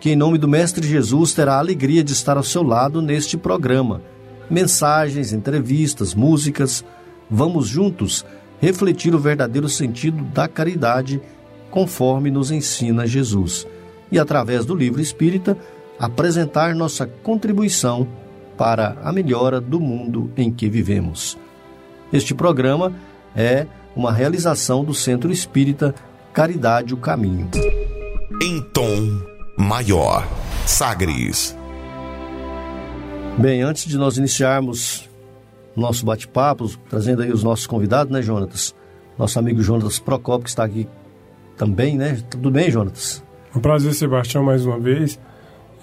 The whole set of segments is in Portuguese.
que, em nome do Mestre Jesus, terá a alegria de estar ao seu lado neste programa. Mensagens, entrevistas, músicas. Vamos juntos refletir o verdadeiro sentido da caridade, conforme nos ensina Jesus. E, através do livro espírita, apresentar nossa contribuição para a melhora do mundo em que vivemos. Este programa é uma realização do Centro Espírita Caridade o Caminho. Em tom maior. Sagres. Bem, antes de nós iniciarmos nosso bate-papo, trazendo aí os nossos convidados, né, Jonatas? Nosso amigo Jonatas Procopio, que está aqui também, né? Tudo bem, Jonatas? Um prazer, Sebastião, mais uma vez,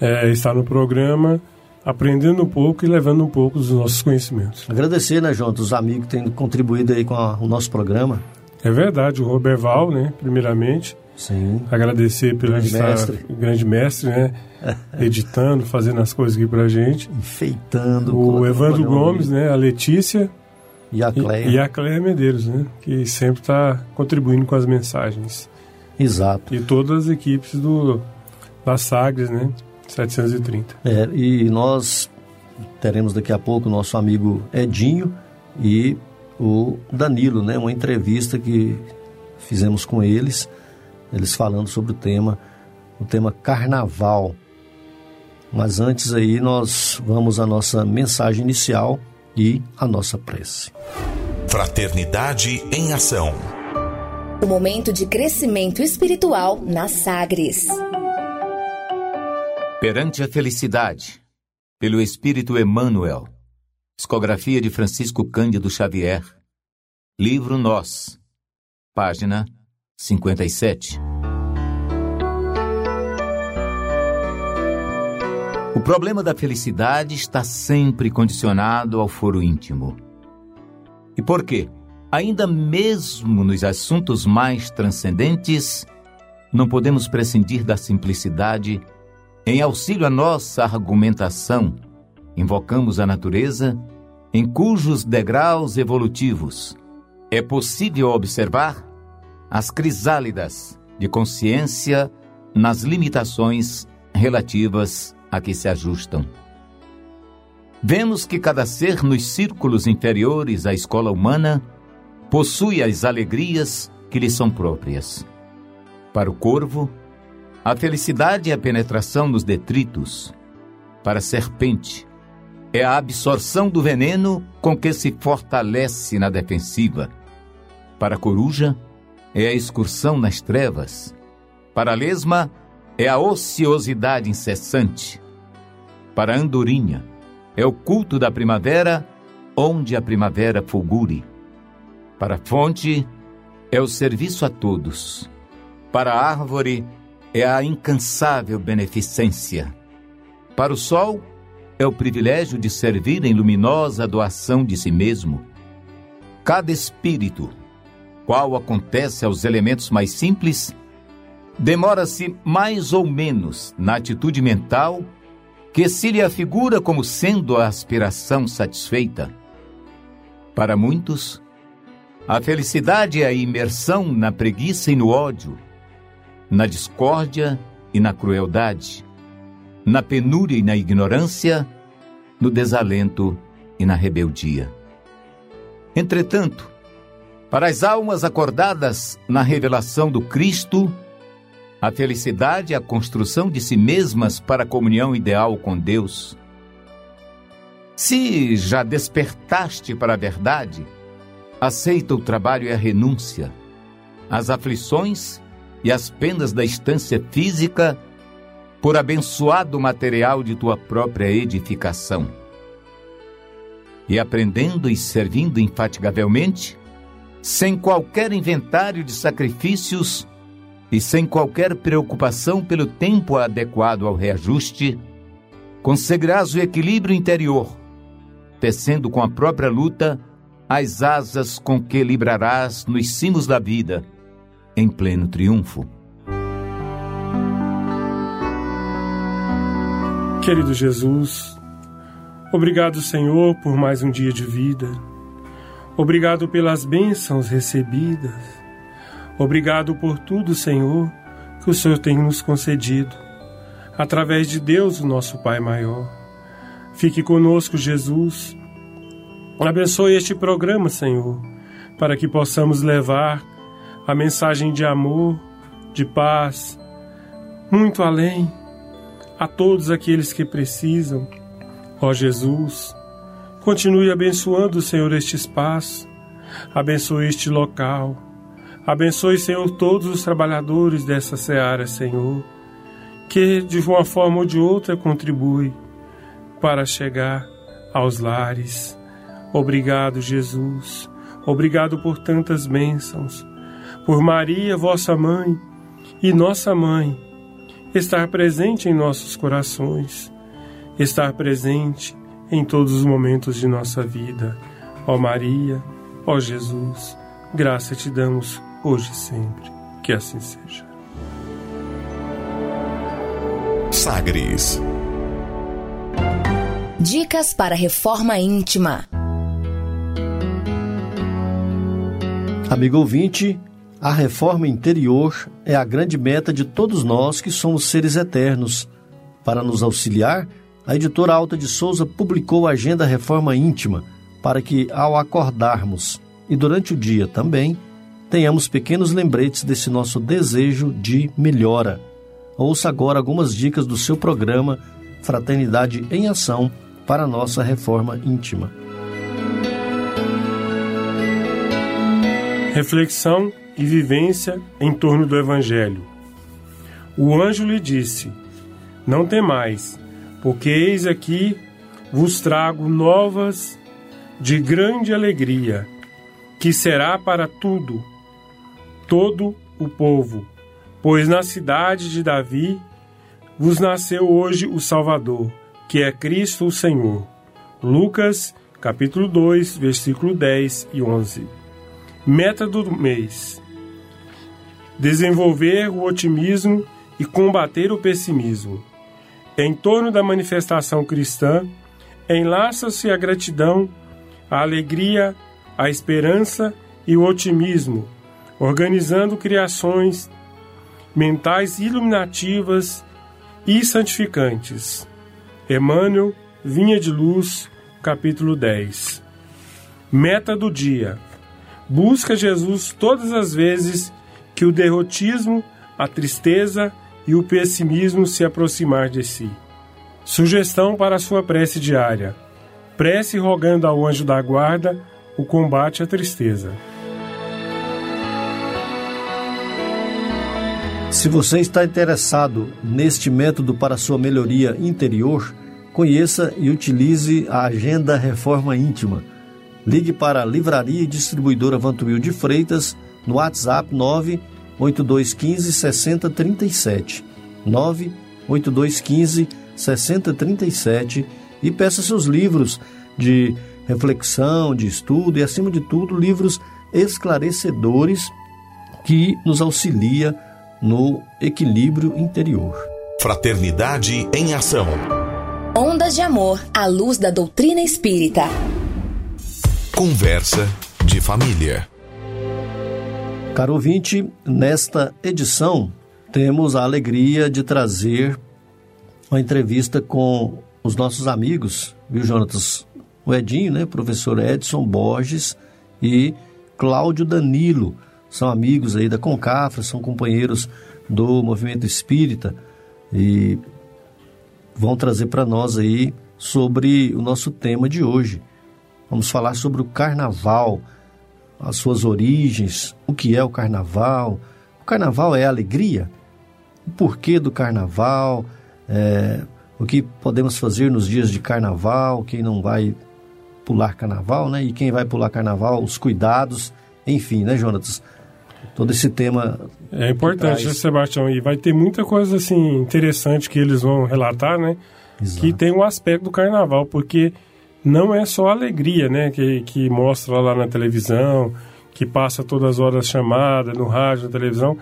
é, estar no programa, aprendendo um pouco e levando um pouco dos nossos conhecimentos. Agradecer, né, Jonatas, os amigos que têm contribuído aí com a, o nosso programa. É verdade, o Roberval, né, primeiramente, Sim. Agradecer pelo grande estar, mestre. grande mestre, né? Editando, fazendo as coisas aqui pra gente. Enfeitando. O Evandro Gomes, né? A Letícia. E a Cléia. E, e a Cléia Medeiros, né? Que sempre está contribuindo com as mensagens. Exato. E todas as equipes do, da Sagres, né? 730. É, e nós teremos daqui a pouco o nosso amigo Edinho e o Danilo, né? Uma entrevista que fizemos com eles eles falando sobre o tema, o tema carnaval. Mas antes aí nós vamos à nossa mensagem inicial e a nossa prece. Fraternidade em ação. O momento de crescimento espiritual na Sagres. Perante a felicidade, pelo Espírito Emmanuel. Psicografia de Francisco Cândido Xavier. Livro Nós. Página 57. Problema da felicidade está sempre condicionado ao foro íntimo. E por quê? Ainda mesmo nos assuntos mais transcendentes, não podemos prescindir da simplicidade. Em auxílio à nossa argumentação, invocamos a natureza, em cujos degraus evolutivos é possível observar as crisálidas de consciência nas limitações relativas a que se ajustam. Vemos que cada ser nos círculos inferiores à escola humana possui as alegrias que lhe são próprias. Para o corvo, a felicidade é a penetração nos detritos. Para a serpente, é a absorção do veneno com que se fortalece na defensiva. Para a coruja, é a excursão nas trevas. Para a lesma, é a ociosidade incessante. Para a andorinha, é o culto da primavera, onde a primavera fulgure. Para a fonte, é o serviço a todos. Para a árvore, é a incansável beneficência. Para o sol, é o privilégio de servir em luminosa doação de si mesmo. Cada espírito, qual acontece aos elementos mais simples, demora-se mais ou menos na atitude mental que se lhe afigura como sendo a aspiração satisfeita. Para muitos, a felicidade é a imersão na preguiça e no ódio, na discórdia e na crueldade, na penúria e na ignorância, no desalento e na rebeldia. Entretanto, para as almas acordadas na revelação do Cristo, a felicidade é a construção de si mesmas para a comunhão ideal com Deus. Se já despertaste para a verdade, aceita o trabalho e a renúncia, as aflições e as penas da estância física por abençoado material de tua própria edificação. E aprendendo e servindo infatigavelmente, sem qualquer inventário de sacrifícios, e sem qualquer preocupação pelo tempo adequado ao reajuste, conseguirás o equilíbrio interior, tecendo com a própria luta as asas com que librarás nos cimos da vida, em pleno triunfo. Querido Jesus, obrigado, Senhor, por mais um dia de vida. Obrigado pelas bênçãos recebidas. Obrigado por tudo, Senhor, que o Senhor tem nos concedido, através de Deus, o nosso Pai maior. Fique conosco, Jesus. Abençoe este programa, Senhor, para que possamos levar a mensagem de amor, de paz, muito além a todos aqueles que precisam. Ó Jesus, continue abençoando, Senhor, este espaço, abençoe este local, abençoe, Senhor, todos os trabalhadores dessa seara, Senhor, que de uma forma ou de outra contribui para chegar aos lares. Obrigado, Jesus. Obrigado por tantas bênçãos, por Maria, vossa mãe, e nossa mãe, estar presente em nossos corações, estar presente em todos os momentos de nossa vida. Ó Maria, ó Jesus, graça te damos hoje e sempre. Que assim seja. Sagres. Dicas para reforma íntima. Amigo ouvinte, a reforma interior é a grande meta de todos nós que somos seres eternos. Para nos auxiliar, a editora Alta de Souza publicou a Agenda Reforma Íntima para que, ao acordarmos e durante o dia também, tenhamos pequenos lembretes desse nosso desejo de melhora. Ouça agora algumas dicas do seu programa Fraternidade em Ação para nossa reforma íntima. Reflexão e vivência em torno do Evangelho. O anjo lhe disse: Não temais, porque eis aqui vos trago novas de grande alegria, que será para tudo, todo o povo, pois na cidade de Davi vos nasceu hoje o Salvador, que é Cristo o Senhor. Lucas, capítulo 2, versículo 10 e 11. Meta do mês: desenvolver o otimismo e combater o pessimismo. Em torno da manifestação cristã, enlaça-se a gratidão, a alegria, a esperança e o otimismo, organizando criações mentais iluminativas e santificantes. Emmanuel, Vinha de Luz, capítulo 10. Meta do dia: busca Jesus todas as vezes que o derrotismo, a tristeza e o pessimismo se aproximar de si. Sugestão para sua prece diária: prece rogando ao anjo da guarda o combate à tristeza. Se você está interessado neste método para sua melhoria interior, conheça e utilize a Agenda Reforma Íntima. Ligue para a Livraria e Distribuidora Vantuil de Freitas no WhatsApp 98215 6037. 98215 6037 e peça seus livros de reflexão, de estudo e, acima de tudo, livros esclarecedores que nos auxilia no equilíbrio interior. Fraternidade em Ação. Ondas de Amor à luz da doutrina espírita. Conversa de família. Caro ouvinte, nesta edição temos a alegria de trazer uma entrevista com os nossos amigos, viu, Jonatas? O Edinho, né? Professor Edson Borges e Cláudio Danilo. São amigos aí da Concafra, são companheiros do movimento espírita e vão trazer para nós aí sobre o nosso tema de hoje. Vamos falar sobre o carnaval as suas origens, o que é o carnaval. O carnaval é alegria? O porquê do carnaval? É, o que podemos fazer nos dias de carnaval? Quem não vai pular carnaval, né? E quem vai pular carnaval, os cuidados, enfim, né, Jonatas? Todo esse tema. É importante, né, Sebastião, e vai ter muita coisa assim interessante que eles vão relatar, né? Exato. Que tem um aspecto do carnaval, porque não é só alegria, né? Que, que mostra lá na televisão, que passa todas as horas chamada, no rádio, na televisão.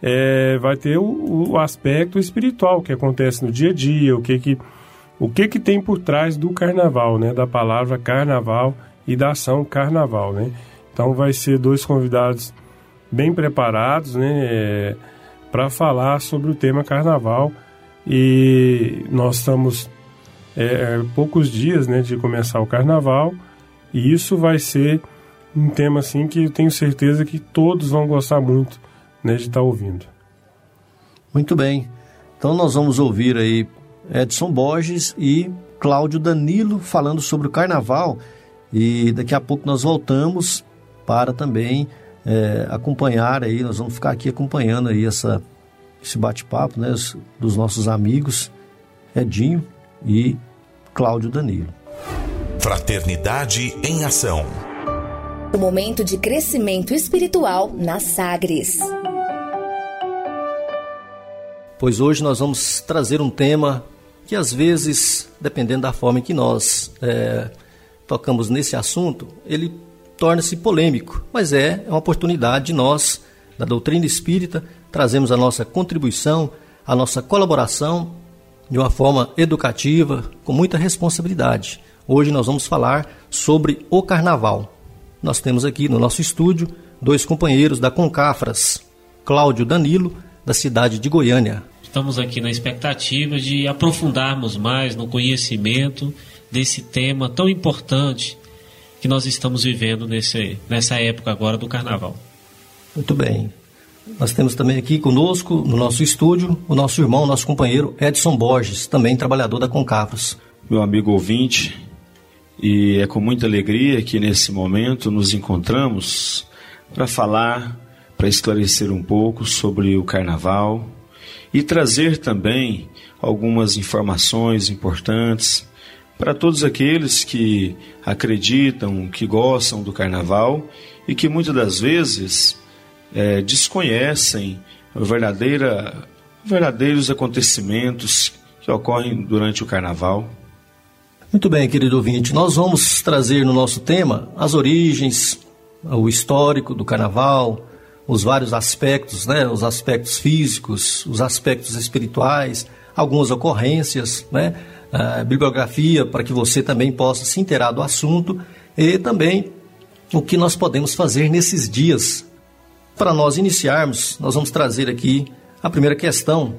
É, vai ter o, o, aspecto espiritual que acontece no dia a dia, o que que, o que que tem por trás do carnaval, né? Da palavra carnaval e da ação carnaval, né? Então vai ser dois convidados bem preparados, né? É, para falar sobre o tema carnaval e nós estamos é, é, poucos dias, né, de começar o carnaval e isso vai ser um tema assim que eu tenho certeza que todos vão gostar muito, né, de estar tá ouvindo. Muito bem. Então nós vamos ouvir aí Edson Borges e Cláudio Danilo falando sobre o carnaval e daqui a pouco nós voltamos para também é, acompanhar aí, nós vamos ficar aqui acompanhando aí essa, esse bate-papo né, dos nossos amigos Edinho e Cláudio Danilo. Fraternidade em Ação. O momento de crescimento espiritual na Sagres. Pois hoje nós vamos trazer um tema que às vezes, dependendo da forma em que nós é, tocamos nesse assunto, ele torna-se polêmico, mas é uma oportunidade de nós, da doutrina espírita, trazemos a nossa contribuição, a nossa colaboração de uma forma educativa, com muita responsabilidade. Hoje nós vamos falar sobre o carnaval. Nós temos aqui no nosso estúdio dois companheiros da Concafras, Cláudio Danilo, da cidade de Goiânia. Estamos aqui na expectativa de aprofundarmos mais no conhecimento desse tema tão importante que nós estamos vivendo nesse, nessa época agora do carnaval. Muito bem. Nós temos também aqui conosco, no nosso estúdio, o nosso irmão, nosso companheiro Edson Borges, também trabalhador da Concavos. Meu amigo ouvinte, e é com muita alegria que nesse momento nos encontramos para falar, para esclarecer um pouco sobre o carnaval e trazer também algumas informações importantes para todos aqueles que acreditam, que gostam do carnaval e que muitas das vezes é, desconhecem verdadeira, verdadeiros acontecimentos que ocorrem durante o carnaval. Muito bem, querido ouvinte, nós vamos trazer no nosso tema as origens, o histórico do carnaval, os vários aspectos, né, os aspectos físicos, os aspectos espirituais, algumas ocorrências, né, a bibliografia para que você também possa se inteirar do assunto e também o que nós podemos fazer nesses dias. Para nós iniciarmos, nós vamos trazer aqui a primeira questão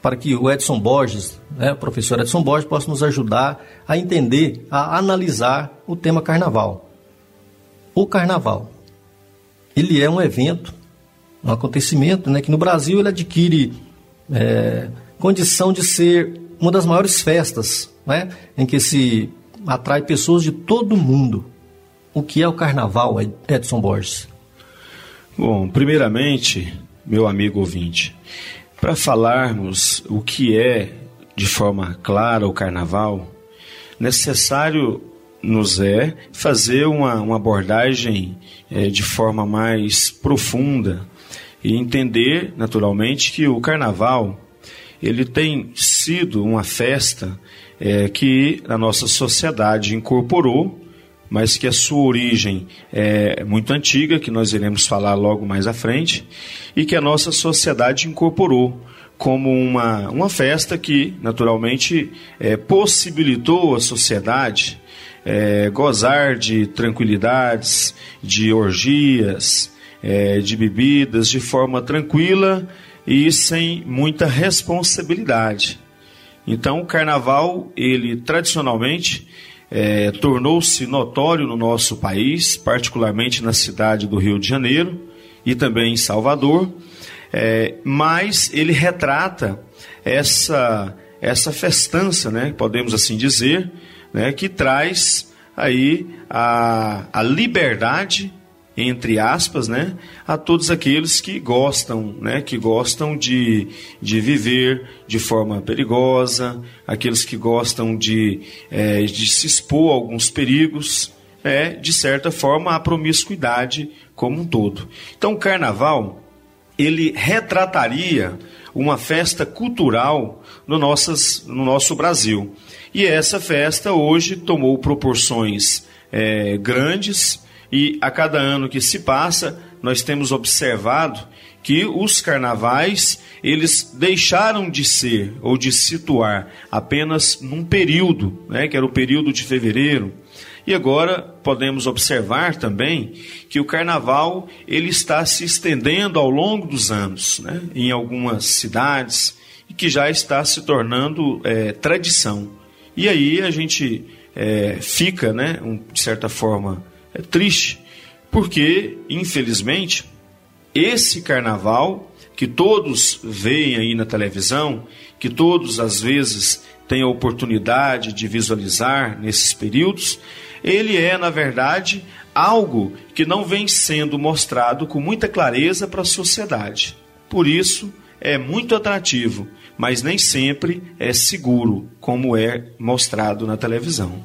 para que o Edson Borges, né, o professor Edson Borges, possa nos ajudar a entender, a analisar o tema carnaval. O carnaval, ele é um evento, um acontecimento, né, que no Brasil ele adquire é, condição de ser uma das maiores festas, né, em que se atrai pessoas de todo mundo. O que é o carnaval, Edson Borges? Bom, primeiramente, meu amigo ouvinte, para falarmos o que é de forma clara o carnaval, necessário nos é fazer uma, uma abordagem é, de forma mais profunda e entender, naturalmente, que o carnaval ele tem sido uma festa é, que a nossa sociedade incorporou, mas que a sua origem é muito antiga, que nós iremos falar logo mais à frente, e que a nossa sociedade incorporou como uma, uma festa que, naturalmente, é, possibilitou à sociedade é, gozar de tranquilidades, de orgias, é, de bebidas de forma tranquila e sem muita responsabilidade. Então, o carnaval, ele tradicionalmente é, tornou-se notório no nosso país, particularmente na cidade do Rio de Janeiro e também em Salvador, é, mas ele retrata essa, essa festança, né, podemos assim dizer, né, que traz aí a, a liberdade entre aspas, né, a todos aqueles que gostam, né, que gostam de, de viver de forma perigosa, aqueles que gostam de, é, de se expor a alguns perigos, é, de certa forma, a promiscuidade como um todo. Então, o carnaval, ele retrataria uma festa cultural no, nossas, no nosso Brasil. E essa festa hoje tomou proporções é, grandes e a cada ano que se passa, nós temos observado que os carnavais eles deixaram de ser ou de situar apenas num período, né, que era o período de fevereiro. E agora podemos observar também que o carnaval ele está se estendendo ao longo dos anos, né, em algumas cidades e que já está se tornando é, tradição. E aí a gente é, fica, né, um, de certa forma, é, triste, porque infelizmente esse carnaval que todos veem aí na televisão, que todos às vezes têm a oportunidade de visualizar nesses períodos, ele é, na verdade, algo que não vem sendo mostrado com muita clareza para a sociedade. Por isso, é muito atrativo, mas nem sempre é seguro, como é mostrado na televisão.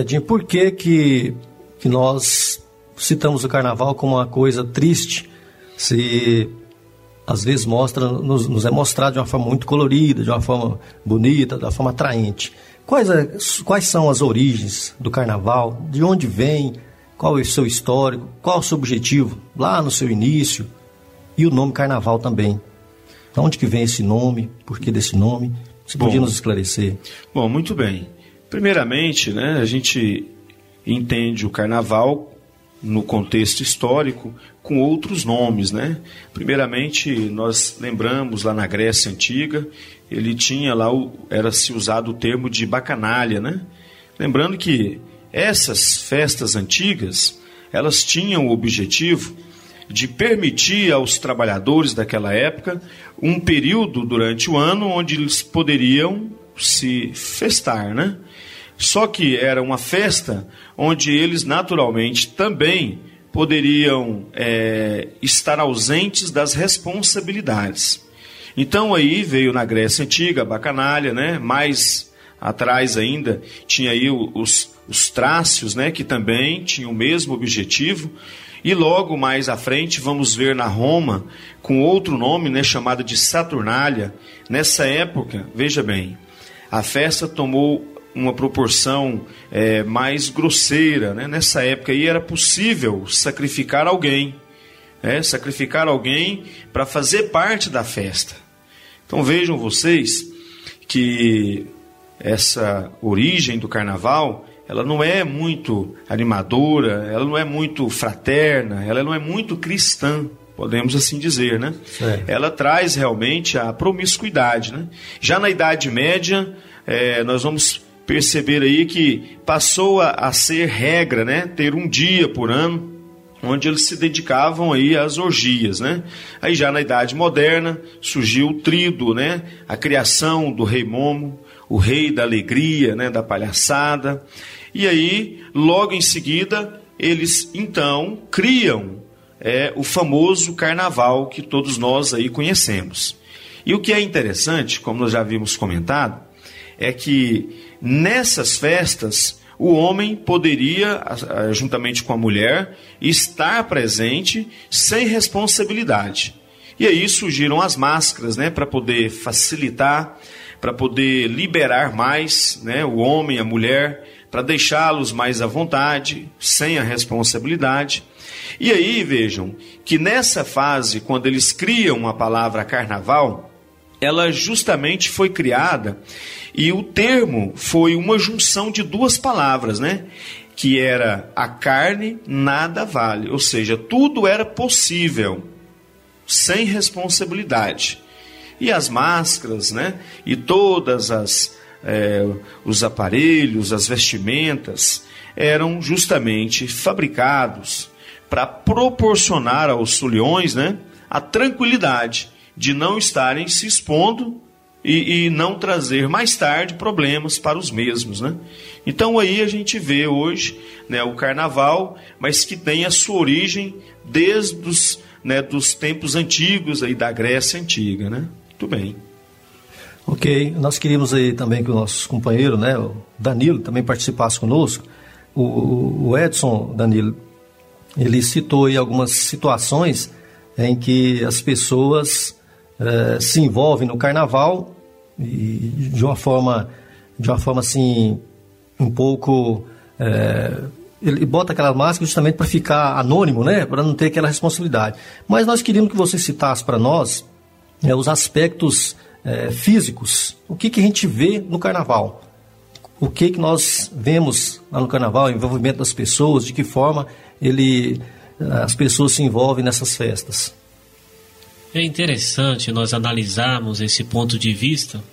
Edinho, por que, que, que nós citamos o carnaval como uma coisa triste, se às vezes mostra, nos, nos, é mostrado de uma forma muito colorida, de uma forma bonita, de uma forma atraente. Quais, é, quais são as origens do carnaval? De onde vem? Qual é o seu histórico? Qual é o seu objetivo lá no seu início? E o nome carnaval também. De onde que vem esse nome? Por que desse nome? Você podia nos esclarecer? Bom, muito bem. Primeiramente, né, a gente entende o carnaval no contexto histórico com outros nomes, né? Primeiramente, nós lembramos lá na Grécia antiga, ele tinha lá o, era se usado o termo de bacanalha, né? Lembrando que essas festas antigas, elas tinham o objetivo de permitir aos trabalhadores daquela época um período durante o ano onde eles poderiam se festar, né? Só que era uma festa onde eles naturalmente também poderiam é, estar ausentes das responsabilidades. Então aí veio na Grécia Antiga a bacanalha, né? mais atrás ainda tinha aí os, os trácios, né? que também tinham o mesmo objetivo, e logo mais à frente vamos ver na Roma, com outro nome, né, chamada de Saturnália. Nessa época, veja bem, a festa tomou uma proporção é, mais grosseira. Né? Nessa época aí era possível sacrificar alguém, né? sacrificar alguém para fazer parte da festa. Então vejam vocês que essa origem do carnaval ela não é muito animadora, ela não é muito fraterna, ela não é muito cristã, podemos assim dizer, né? Ela traz realmente a promiscuidade, né? Já na Idade Média, é, nós vamos perceber aí que passou a, a ser regra, né? Ter um dia por ano onde eles se dedicavam aí às orgias, né? Aí já na Idade Moderna surgiu o trido, né? A criação do rei Momo, o rei da alegria, né? Da palhaçada. E aí, logo em seguida, eles então criam é, o famoso carnaval que todos nós aí conhecemos. E o que é interessante, como nós já havíamos comentado, é que Nessas festas, o homem poderia, juntamente com a mulher, estar presente sem responsabilidade. E aí surgiram as máscaras, né, para poder facilitar, para poder liberar mais, né, o homem, a mulher, para deixá-los mais à vontade, sem a responsabilidade. E aí vejam que nessa fase, quando eles criam a palavra carnaval, ela justamente foi criada e o termo foi uma junção de duas palavras, né? Que era a carne nada vale, ou seja, tudo era possível sem responsabilidade. E as máscaras, né? E todas as é, os aparelhos, as vestimentas eram justamente fabricados para proporcionar aos sulhões, né? A tranquilidade de não estarem se expondo e, e, não trazer mais tarde problemas para os mesmos. Né? Então aí a gente vê hoje né, o carnaval, mas que tem a sua origem desde os né, dos tempos antigos aí da Grécia Antiga. Né? Muito bem. Ok, nós queríamos aí também que o nosso companheiro, né, o Danilo, também participasse conosco, o, o Edson, Danilo, ele citou aí algumas situações em que as pessoas eh, se envolvem no carnaval e de uma forma, de uma forma assim, um pouco. Eh, ele bota aquela máscara justamente para ficar anônimo, né? Para não ter aquela responsabilidade. Mas nós queríamos que você citasse para nós eh, os aspectos físicos. O que, que a gente vê no carnaval? O que, que nós vemos lá no carnaval, o envolvimento das pessoas, de que forma ele, as pessoas se envolvem nessas festas? É interessante nós analisarmos esse ponto de vista,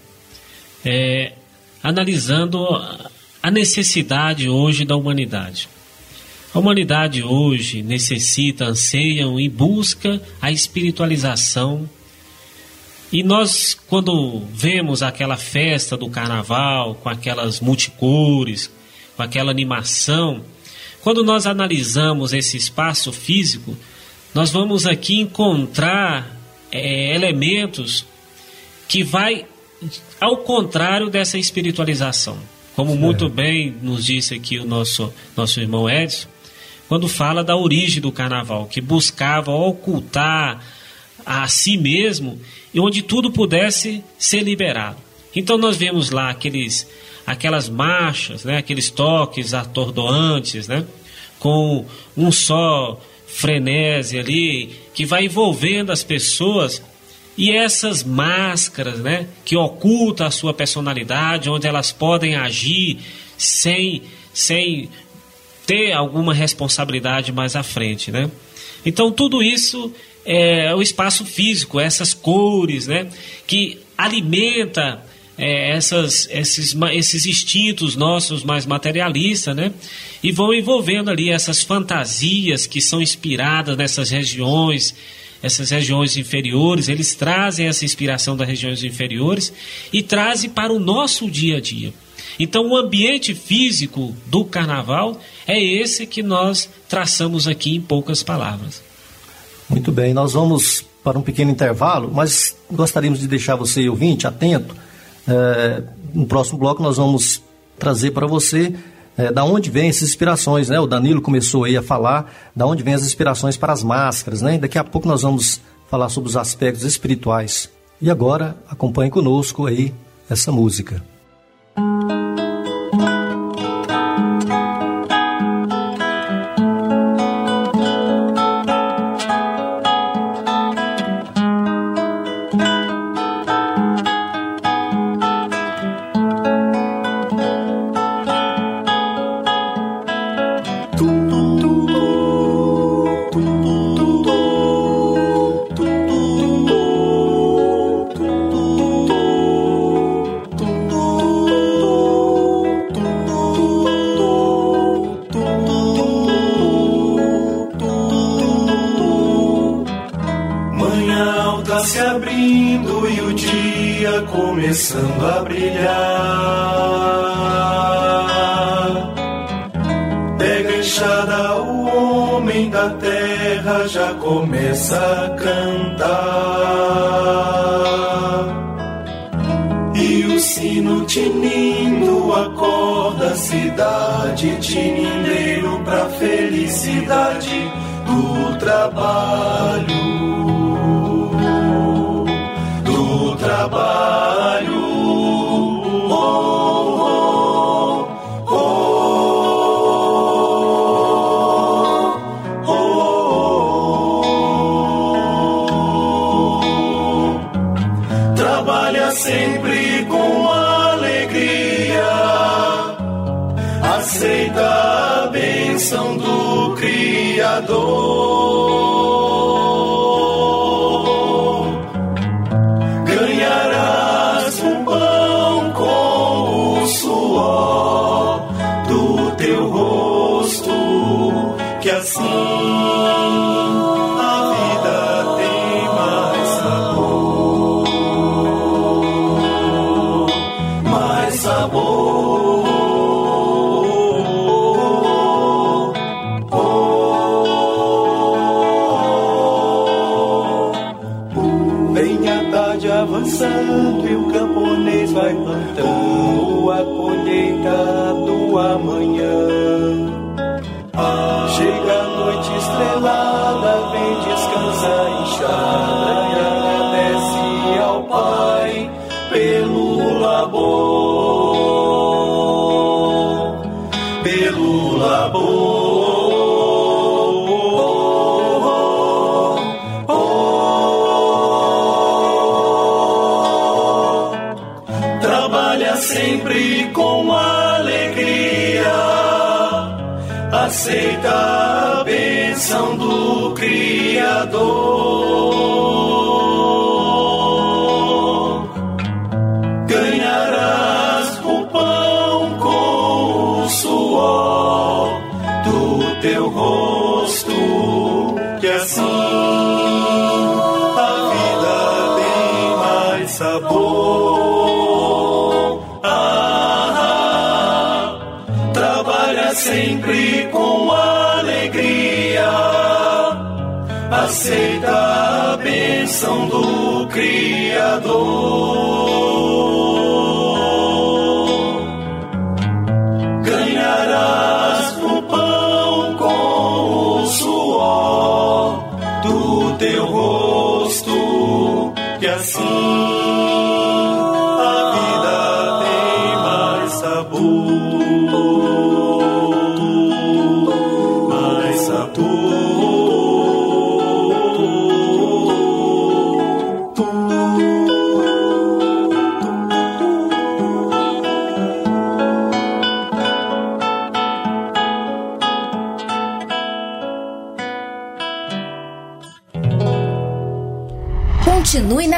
é, analisando a necessidade hoje da humanidade. A humanidade hoje necessita, anseia e busca a espiritualização. E nós, quando vemos aquela festa do carnaval, com aquelas multicores, com aquela animação, quando nós analisamos esse espaço físico, nós vamos aqui encontrar é, elementos que vai ao contrário dessa espiritualização. Como certo. muito bem nos disse aqui o nosso, nosso irmão Edson, quando fala da origem do carnaval, que buscava ocultar a si mesmo e onde tudo pudesse ser liberado. Então nós vemos lá aqueles, aquelas marchas, né, aqueles toques atordoantes, né, com um só frenesi ali, que vai envolvendo as pessoas e essas máscaras, né, que ocultam a sua personalidade, onde elas podem agir sem, sem ter alguma responsabilidade mais à frente, né? Então tudo isso é o espaço físico, essas cores, né, que alimenta é, essas, esses, esses instintos nossos mais materialistas, né? E vão envolvendo ali essas fantasias que são inspiradas nessas regiões, essas regiões inferiores, eles trazem essa inspiração das regiões inferiores e trazem para o nosso dia a dia. Então, o ambiente físico do carnaval é esse que nós traçamos aqui em poucas palavras. Muito bem, nós vamos para um pequeno intervalo, mas gostaríamos de deixar você, ouvinte, atento é, no próximo bloco nós vamos trazer para você é, da onde vem essas inspirações, né? O Danilo começou aí a falar da onde vem as inspirações para as máscaras, né? Daqui a pouco nós vamos falar sobre os aspectos espirituais. E agora acompanhe conosco aí essa música. noite estrelada vem descansar inchada e agradece ao Pai pelo labor, pelo labor. sempre com alegria aceitar aceita do Criador.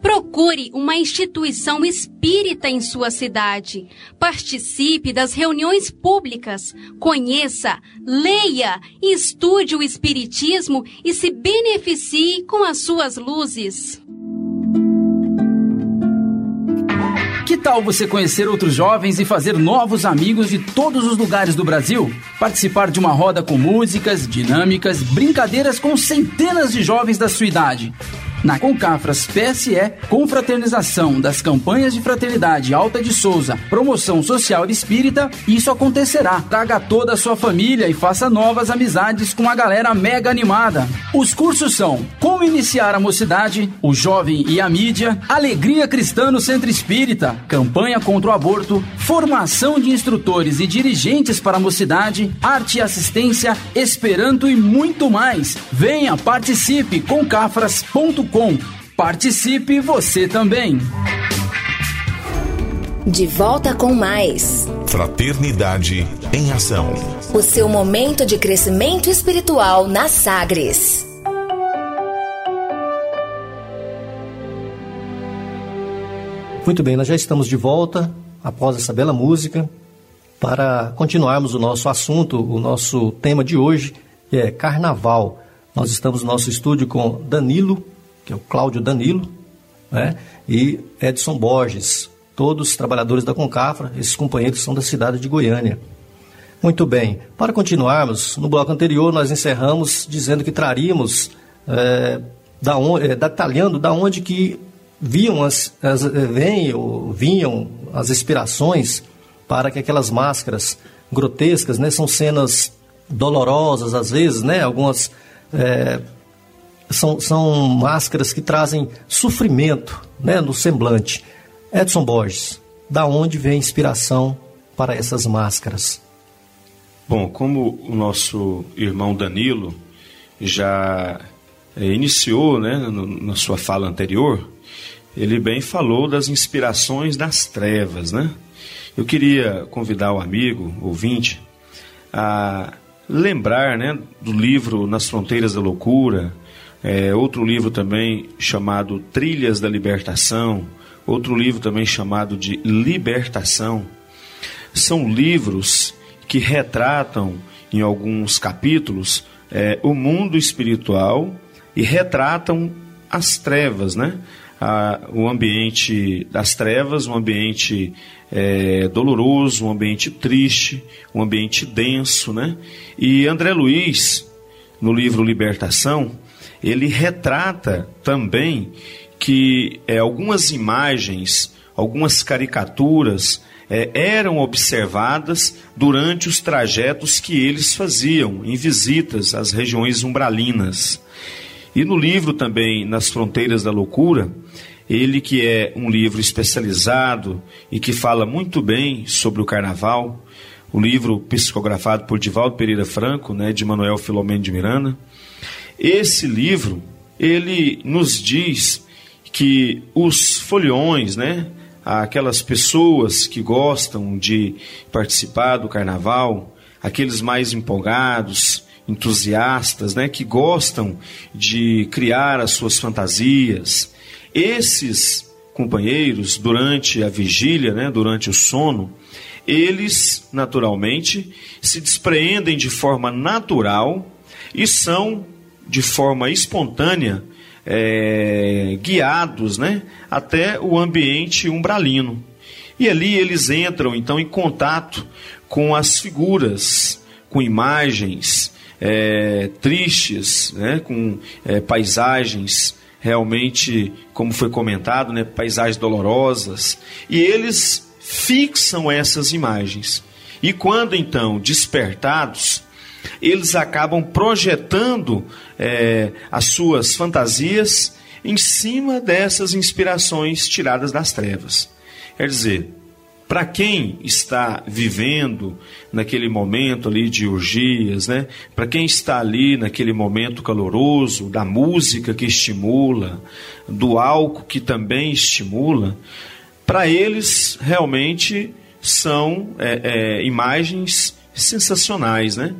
Procure uma instituição espírita em sua cidade. Participe das reuniões públicas. Conheça, leia e estude o Espiritismo e se beneficie com as suas luzes. Que tal você conhecer outros jovens e fazer novos amigos de todos os lugares do Brasil? Participar de uma roda com músicas, dinâmicas, brincadeiras com centenas de jovens da sua idade na Concafras PSE, confraternização das campanhas de fraternidade Alta de Souza, promoção social espírita, isso acontecerá. Traga toda a sua família e faça novas amizades com a galera mega animada. Os cursos são Como iniciar a mocidade, o jovem e a mídia, Alegria Cristã no Centro Espírita, campanha contra o aborto, formação de instrutores e dirigentes para a mocidade, arte e assistência, esperanto e muito mais. Venha, participe com cafras.com Participe você também. De volta com mais. Fraternidade em Ação. O seu momento de crescimento espiritual na Sagres. Muito bem, nós já estamos de volta após essa bela música para continuarmos o nosso assunto, o nosso tema de hoje, que é Carnaval. Nós estamos no nosso estúdio com Danilo que é o Cláudio Danilo, né? e Edson Borges, todos trabalhadores da Concafra, esses companheiros são da cidade de Goiânia. Muito bem, para continuarmos, no bloco anterior nós encerramos dizendo que traríamos, é, da on, é, detalhando da onde que viam as, as, é, vem, ou vinham as inspirações para que aquelas máscaras grotescas, né, são cenas dolorosas às vezes, né, algumas é, são, são máscaras que trazem sofrimento né, no semblante. Edson Borges, da onde vem a inspiração para essas máscaras? Bom, como o nosso irmão Danilo já é, iniciou né, na sua fala anterior, ele bem falou das inspirações das trevas, né? Eu queria convidar o amigo, ouvinte, a lembrar né, do livro Nas Fronteiras da Loucura, é, outro livro também chamado Trilhas da Libertação, outro livro também chamado de Libertação, são livros que retratam em alguns capítulos é, o mundo espiritual e retratam as trevas, né? A, o ambiente das trevas, um ambiente é, doloroso, um ambiente triste, um ambiente denso, né? E André Luiz, no livro Libertação, ele retrata também que é, algumas imagens, algumas caricaturas é, eram observadas durante os trajetos que eles faziam em visitas às regiões umbralinas. E no livro também, Nas Fronteiras da Loucura, ele que é um livro especializado e que fala muito bem sobre o carnaval, o livro psicografado por Divaldo Pereira Franco, né, de Manuel Filomeno de Miranda. Esse livro, ele nos diz que os foliões, né, aquelas pessoas que gostam de participar do carnaval, aqueles mais empolgados, entusiastas, né, que gostam de criar as suas fantasias. Esses companheiros, durante a vigília, né, durante o sono, eles naturalmente se despreendem de forma natural e são de forma espontânea é, guiados né, até o ambiente umbralino. E ali eles entram então em contato com as figuras, com imagens é, tristes, né, com é, paisagens realmente, como foi comentado, né, paisagens dolorosas. E eles fixam essas imagens. E quando então despertados, eles acabam projetando é, as suas fantasias em cima dessas inspirações tiradas das trevas. Quer dizer, para quem está vivendo naquele momento ali de urgias, né? Para quem está ali naquele momento caloroso da música que estimula, do álcool que também estimula, para eles realmente são é, é, imagens sensacionais, né?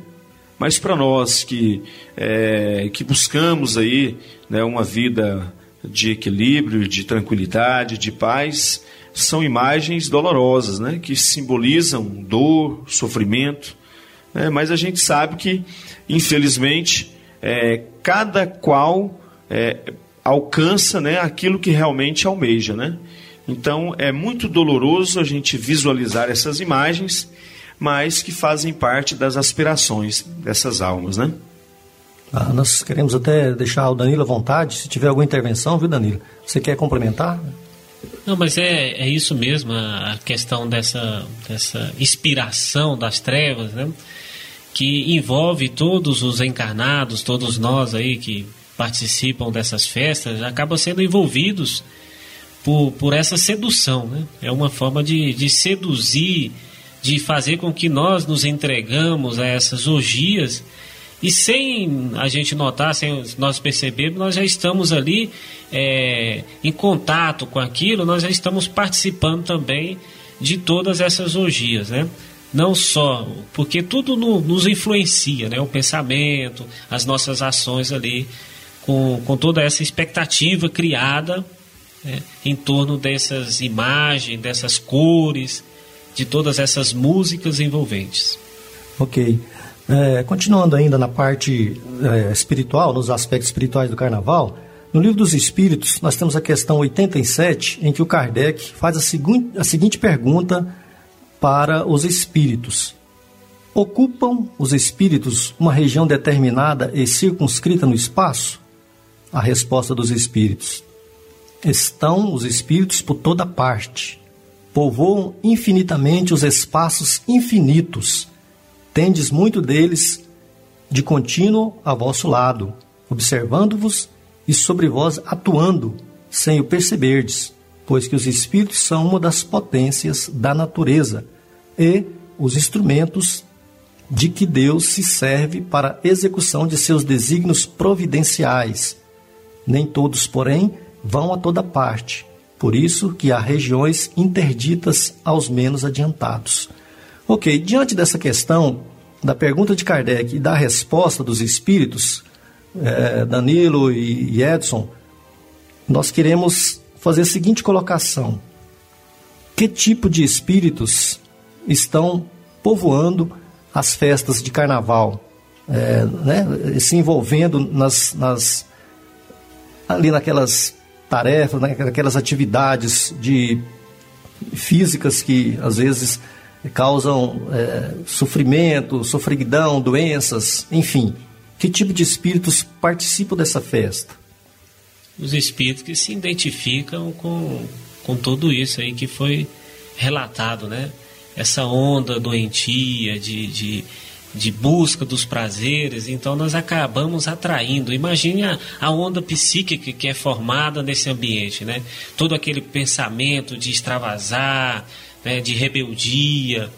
Mas para nós que, é, que buscamos aí né, uma vida de equilíbrio, de tranquilidade, de paz, são imagens dolorosas, né, que simbolizam dor, sofrimento. Né, mas a gente sabe que, infelizmente, é, cada qual é, alcança né, aquilo que realmente almeja. Né? Então é muito doloroso a gente visualizar essas imagens mas que fazem parte das aspirações dessas almas, né? Ah, nós queremos até deixar o Danilo à vontade, se tiver alguma intervenção, viu, Danilo? Você quer complementar? Não, mas é, é isso mesmo, a questão dessa, dessa inspiração das trevas, né? Que envolve todos os encarnados, todos nós aí que participam dessas festas, acabam sendo envolvidos por, por essa sedução, né? É uma forma de, de seduzir de fazer com que nós nos entregamos a essas orgias e sem a gente notar, sem nós percebermos, nós já estamos ali é, em contato com aquilo, nós já estamos participando também de todas essas orgias, né? Não só, porque tudo no, nos influencia, né? O pensamento, as nossas ações ali, com, com toda essa expectativa criada né? em torno dessas imagens, dessas cores, de todas essas músicas envolventes. Ok. É, continuando ainda na parte é, espiritual, nos aspectos espirituais do carnaval, no livro dos Espíritos, nós temos a questão 87, em que o Kardec faz a, segun, a seguinte pergunta para os espíritos: Ocupam os espíritos uma região determinada e circunscrita no espaço? A resposta dos espíritos: Estão os espíritos por toda parte povoam infinitamente os espaços infinitos. Tendes muito deles de contínuo a vosso lado, observando-vos e sobre vós atuando, sem o perceberdes, pois que os espíritos são uma das potências da natureza e os instrumentos de que Deus se serve para a execução de seus desígnios providenciais. Nem todos, porém, vão a toda parte, por isso que há regiões interditas aos menos adiantados. Ok, diante dessa questão, da pergunta de Kardec e da resposta dos espíritos, é, Danilo e Edson, nós queremos fazer a seguinte colocação. que tipo de espíritos estão povoando as festas de carnaval, é, né, se envolvendo nas, nas, ali naquelas tarefas, naquelas atividades de físicas que às vezes causam é, sofrimento, sofreguidão, doenças, enfim. Que tipo de espíritos participam dessa festa? Os espíritos que se identificam com, com tudo isso aí que foi relatado, né? Essa onda doentia de, de, de busca dos prazeres, então nós acabamos atraindo. Imagine a, a, onda psíquica que é formada nesse ambiente, né? Todo aquele pensamento de extravasar, né? de rebeldia,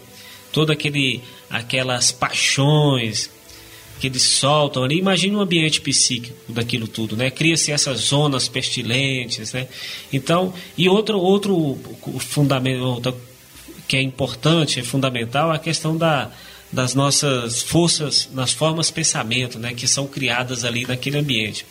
todo aquele aquelas paixões que eles soltam ali. Imagine um ambiente psíquico daquilo tudo, né? Cria-se essas zonas pestilentes, né? Então, e outro outro fundamento que é importante, é fundamental, a questão da das nossas forças, nas formas pensamento, né, que são criadas ali naquele ambiente.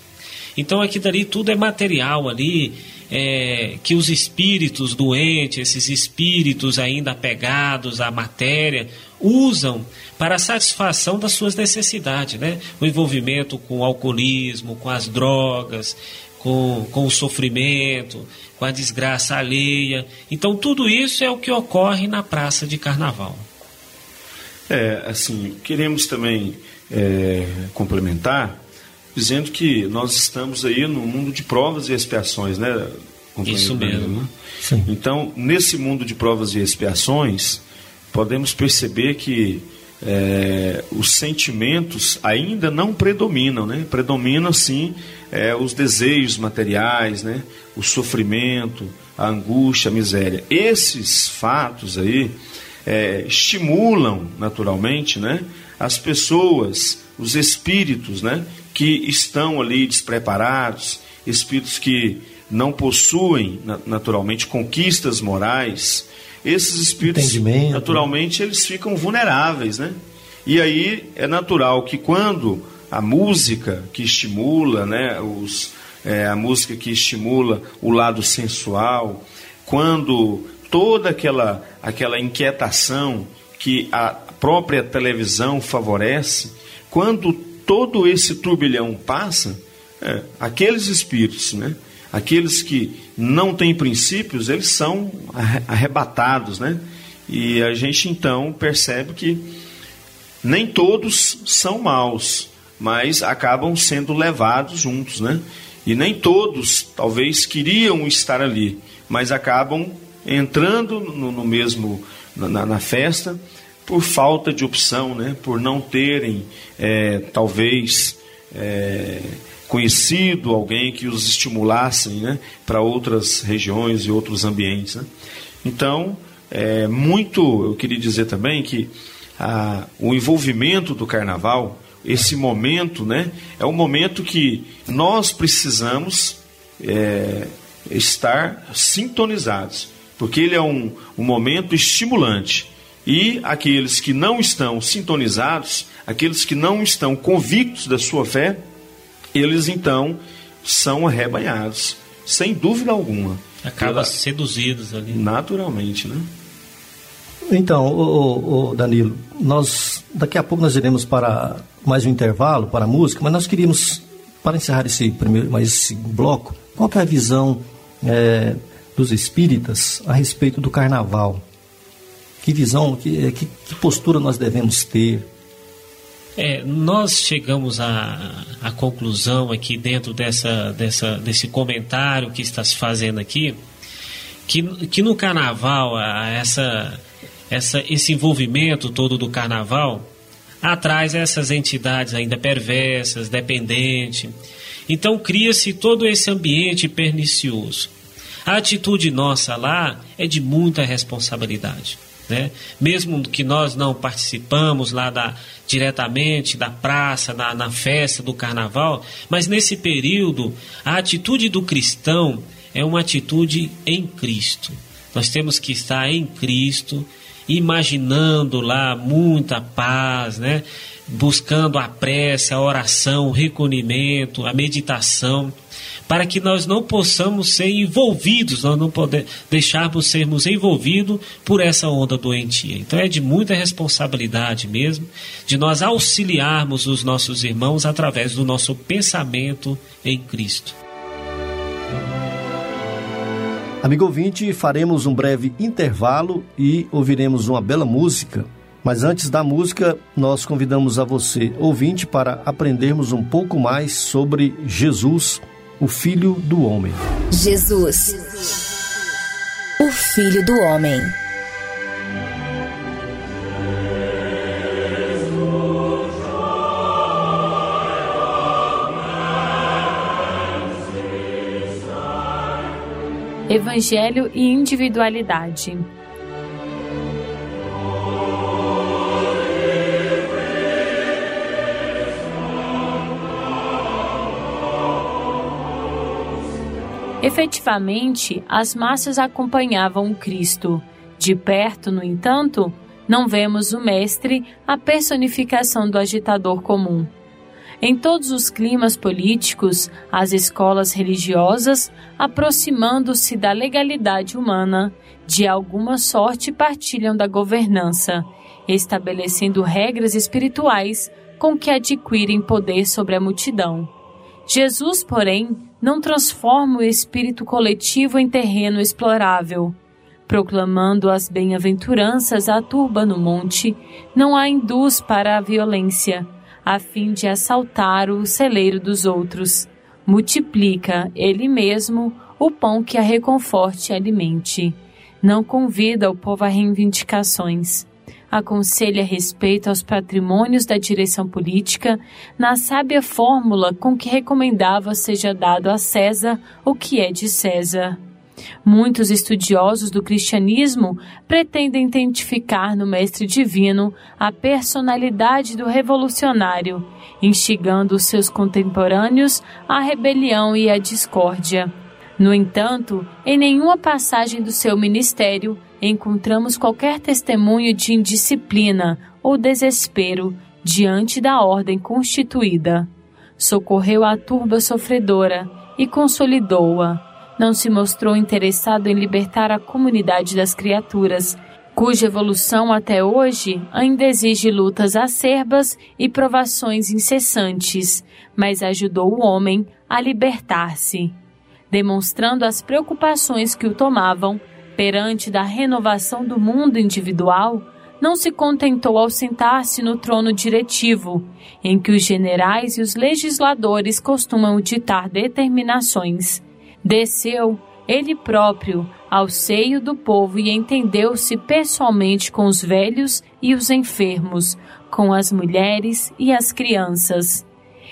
Então aqui dali tudo é material ali, é, que os espíritos doentes, esses espíritos ainda apegados à matéria, usam para a satisfação das suas necessidades, né? O envolvimento com o alcoolismo, com as drogas, com, com o sofrimento, com a desgraça alheia. Então tudo isso é o que ocorre na praça de carnaval. É, assim, queremos também é, complementar dizendo que nós estamos aí no mundo de provas e expiações, né? Isso mesmo. Né? Então, nesse mundo de provas e expiações, podemos perceber que é, os sentimentos ainda não predominam, né? Predominam sim é, os desejos materiais, né? O sofrimento, a angústia, a miséria. Esses fatos aí é, estimulam naturalmente, né? As pessoas, os espíritos, né? Que estão ali despreparados, espíritos que não possuem naturalmente conquistas morais, esses espíritos naturalmente eles ficam vulneráveis, né? E aí é natural que quando a música que estimula, né, os, é, a música que estimula o lado sensual, quando toda aquela aquela inquietação que a própria televisão favorece, quando todo esse turbilhão passa, é, aqueles espíritos, né, aqueles que não têm princípios, eles são arrebatados, né? E a gente então percebe que nem todos são maus, mas acabam sendo levados juntos, né? E nem todos talvez queriam estar ali, mas acabam entrando no, no mesmo na, na, festa por falta de opção, né? Por não terem é, talvez é, conhecido, alguém que os estimulasse né, para outras regiões e outros ambientes. Né? Então, é muito, eu queria dizer também que a, o envolvimento do carnaval, esse momento, né, é um momento que nós precisamos é, estar sintonizados, porque ele é um, um momento estimulante. E aqueles que não estão sintonizados, aqueles que não estão convictos da sua fé, eles então são arrebanhados, sem dúvida alguma. Acaba pela... seduzidos ali. Naturalmente, né? Então, o, o, Danilo, nós daqui a pouco nós iremos para mais um intervalo para a música, mas nós queríamos para encerrar esse primeiro, mais esse bloco, qual é a visão é, dos espíritas a respeito do carnaval? Que visão, que, que, que postura nós devemos ter? É, nós chegamos à, à conclusão aqui dentro dessa, dessa, desse comentário que está se fazendo aqui, que, que no carnaval, essa, essa, esse envolvimento todo do carnaval atrás essas entidades ainda perversas, dependentes. Então cria-se todo esse ambiente pernicioso. A atitude nossa lá é de muita responsabilidade. Né? Mesmo que nós não participamos lá da, diretamente da praça, na, na festa do carnaval, mas nesse período a atitude do cristão é uma atitude em Cristo. Nós temos que estar em Cristo, imaginando lá muita paz, né? Buscando a prece, a oração, o recolhimento, a meditação, para que nós não possamos ser envolvidos, nós não poder, deixarmos sermos envolvidos por essa onda doentia. Então é de muita responsabilidade mesmo de nós auxiliarmos os nossos irmãos através do nosso pensamento em Cristo. Amigo ouvinte, faremos um breve intervalo e ouviremos uma bela música. Mas antes da música, nós convidamos a você, ouvinte, para aprendermos um pouco mais sobre Jesus, o Filho do Homem. Jesus, o Filho do Homem. Evangelho e individualidade. Efetivamente, as massas acompanhavam Cristo. De perto, no entanto, não vemos o Mestre, a personificação do agitador comum. Em todos os climas políticos, as escolas religiosas, aproximando-se da legalidade humana, de alguma sorte partilham da governança, estabelecendo regras espirituais com que adquirem poder sobre a multidão. Jesus, porém, não transforma o espírito coletivo em terreno explorável. Proclamando as bem-aventuranças à turba no monte, não a induz para a violência, a fim de assaltar o celeiro dos outros. Multiplica, ele mesmo, o pão que a reconforte e alimente. Não convida o povo a reivindicações. Aconselha respeito aos patrimônios da direção política na sábia fórmula com que recomendava seja dado a César o que é de César. Muitos estudiosos do cristianismo pretendem identificar no Mestre Divino a personalidade do revolucionário, instigando os seus contemporâneos à rebelião e à discórdia. No entanto, em nenhuma passagem do seu ministério encontramos qualquer testemunho de indisciplina ou desespero diante da ordem constituída. Socorreu a turba sofredora e consolidou-a não se mostrou interessado em libertar a comunidade das criaturas, cuja evolução até hoje ainda exige lutas acerbas e provações incessantes, mas ajudou o homem a libertar-se. Demonstrando as preocupações que o tomavam perante da renovação do mundo individual, não se contentou ao sentar-se no trono diretivo, em que os generais e os legisladores costumam ditar determinações Desceu ele próprio ao seio do povo e entendeu-se pessoalmente com os velhos e os enfermos, com as mulheres e as crianças.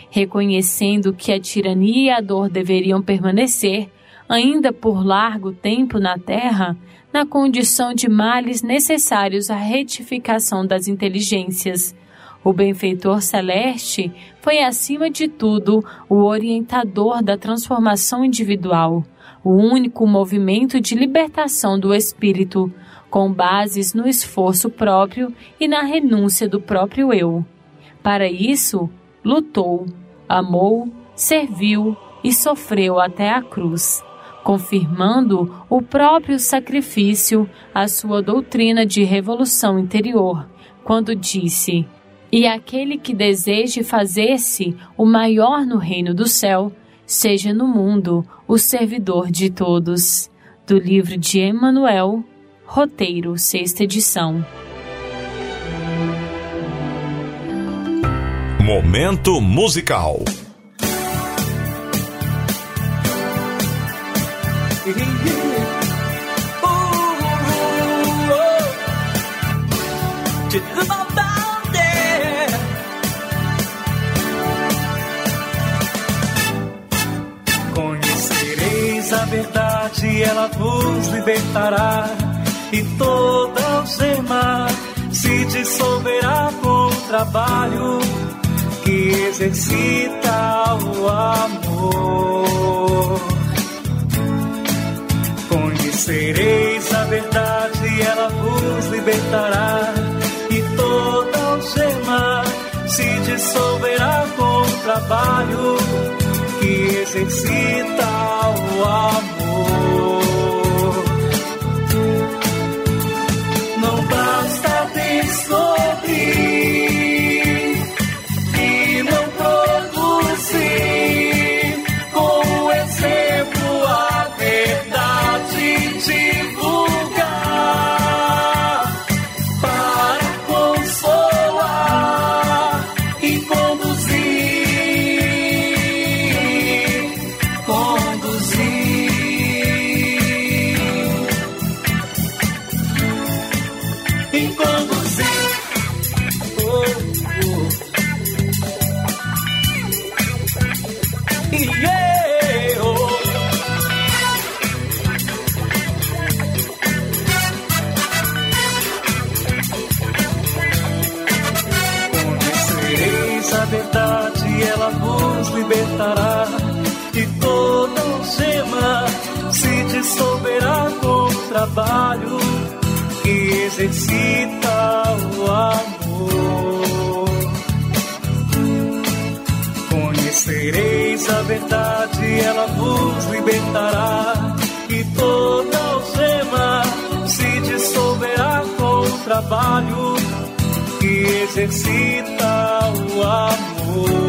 Reconhecendo que a tirania e a dor deveriam permanecer, ainda por largo tempo na terra, na condição de males necessários à retificação das inteligências, o benfeitor celeste foi, acima de tudo, o orientador da transformação individual, o único movimento de libertação do espírito, com bases no esforço próprio e na renúncia do próprio eu. Para isso, lutou, amou, serviu e sofreu até a cruz, confirmando o próprio sacrifício à sua doutrina de revolução interior, quando disse: e aquele que deseje fazer-se o maior no reino do céu, seja no mundo o servidor de todos. Do livro de Emmanuel, roteiro, sexta edição. Momento musical. verdade ela vos libertará e toda algema se dissolverá com o trabalho que exercita o amor. Conhecereis a verdade e ela vos libertará e toda algema se dissolverá com o trabalho que exercita o amor. Exercita o amor. Conhecereis a verdade, ela vos libertará e toda algema se dissolverá com o trabalho que exercita o amor.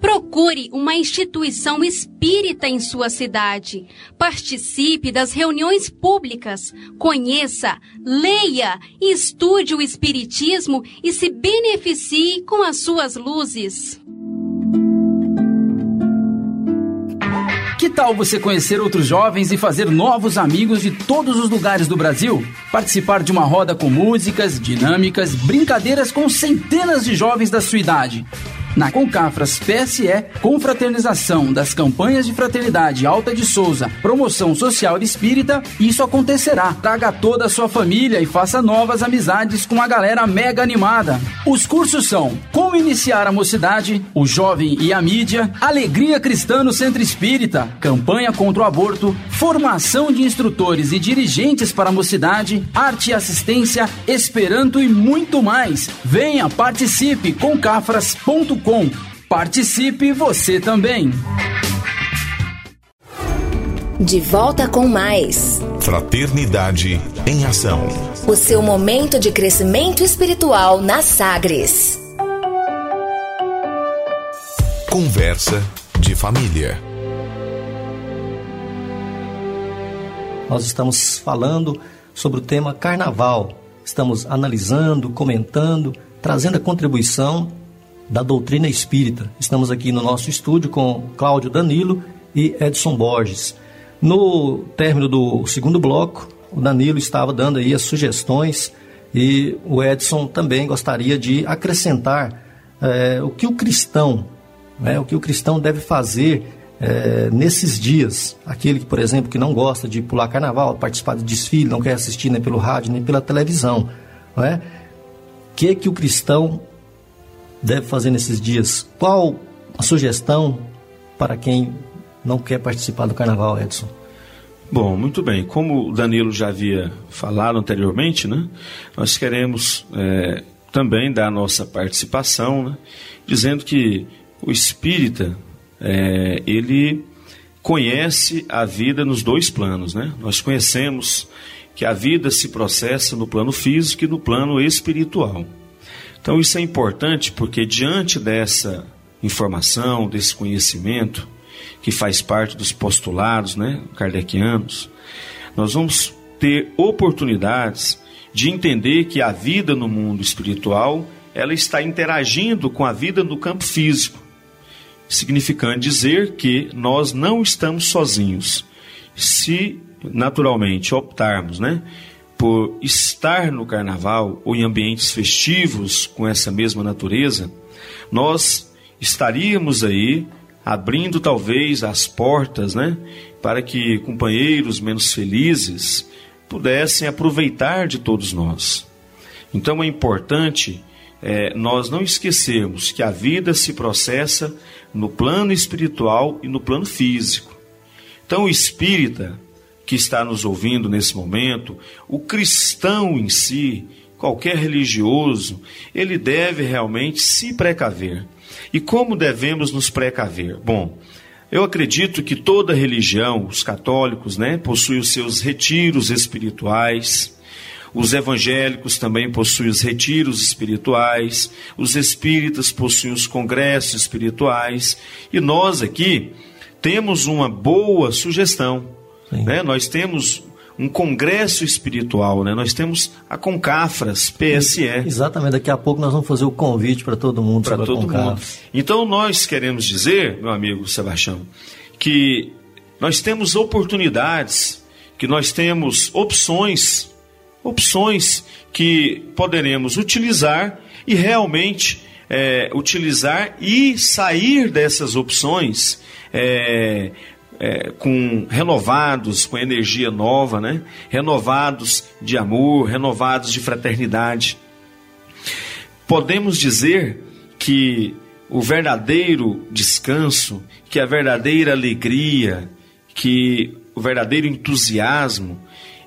Procure uma instituição espírita em sua cidade. Participe das reuniões públicas. Conheça, leia e estude o Espiritismo e se beneficie com as suas luzes. Que tal você conhecer outros jovens e fazer novos amigos de todos os lugares do Brasil? Participar de uma roda com músicas, dinâmicas, brincadeiras com centenas de jovens da sua idade na Concafras PSE, confraternização das campanhas de fraternidade Alta de Souza, promoção social espírita, isso acontecerá. Traga toda a sua família e faça novas amizades com a galera mega animada. Os cursos são Como iniciar a mocidade, o jovem e a mídia, Alegria Cristã no Centro Espírita, campanha contra o aborto, formação de instrutores e dirigentes para a mocidade, arte e assistência, esperanto e muito mais. Venha, participe com cafras.com Participe você também. De volta com mais. Fraternidade em Ação. O seu momento de crescimento espiritual na Sagres. Conversa de família. Nós estamos falando sobre o tema carnaval. estamos analisando, comentando, trazendo a contribuição da doutrina espírita. Estamos aqui no nosso estúdio com Cláudio Danilo e Edson Borges. No término do segundo bloco, o Danilo estava dando aí as sugestões e o Edson também gostaria de acrescentar é, o que o cristão, né, o que o cristão deve fazer é, nesses dias. Aquele que, por exemplo, que não gosta de pular carnaval, participar de desfile, não quer assistir nem pelo rádio nem pela televisão, não é? O que que o cristão deve fazer nesses dias? Qual a sugestão para quem não quer participar do carnaval, Edson? Bom, muito bem. Como o Danilo já havia falado anteriormente, né, nós queremos é, também dar a nossa participação, né, dizendo que o espírita é, ele conhece a vida nos dois planos, né? Nós conhecemos que a vida se processa no plano físico e no plano espiritual. Então isso é importante porque diante dessa informação, desse conhecimento que faz parte dos postulados, né, kardecianos, nós vamos ter oportunidades de entender que a vida no mundo espiritual ela está interagindo com a vida no campo físico significando dizer que nós não estamos sozinhos. Se naturalmente optarmos, né, por estar no carnaval ou em ambientes festivos com essa mesma natureza, nós estaríamos aí abrindo talvez as portas, né, para que companheiros menos felizes pudessem aproveitar de todos nós. Então é importante é, nós não esquecermos que a vida se processa no plano espiritual e no plano físico. Então, o espírita que está nos ouvindo nesse momento, o cristão em si, qualquer religioso, ele deve realmente se precaver. E como devemos nos precaver? Bom, eu acredito que toda religião, os católicos, né, possuem os seus retiros espirituais, os evangélicos também possuem os retiros espirituais, os espíritas possuem os congressos espirituais, e nós aqui temos uma boa sugestão. Né? Nós temos um congresso espiritual, né? Nós temos a Concafras, PSE. Exatamente, daqui a pouco nós vamos fazer o convite para todo mundo para todo mundo. Então nós queremos dizer, meu amigo Sebastião, que nós temos oportunidades, que nós temos opções opções que poderemos utilizar e realmente é, utilizar e sair dessas opções é, é, com renovados, com energia nova, né? renovados de amor, renovados de fraternidade. Podemos dizer que o verdadeiro descanso, que a verdadeira alegria, que o verdadeiro entusiasmo,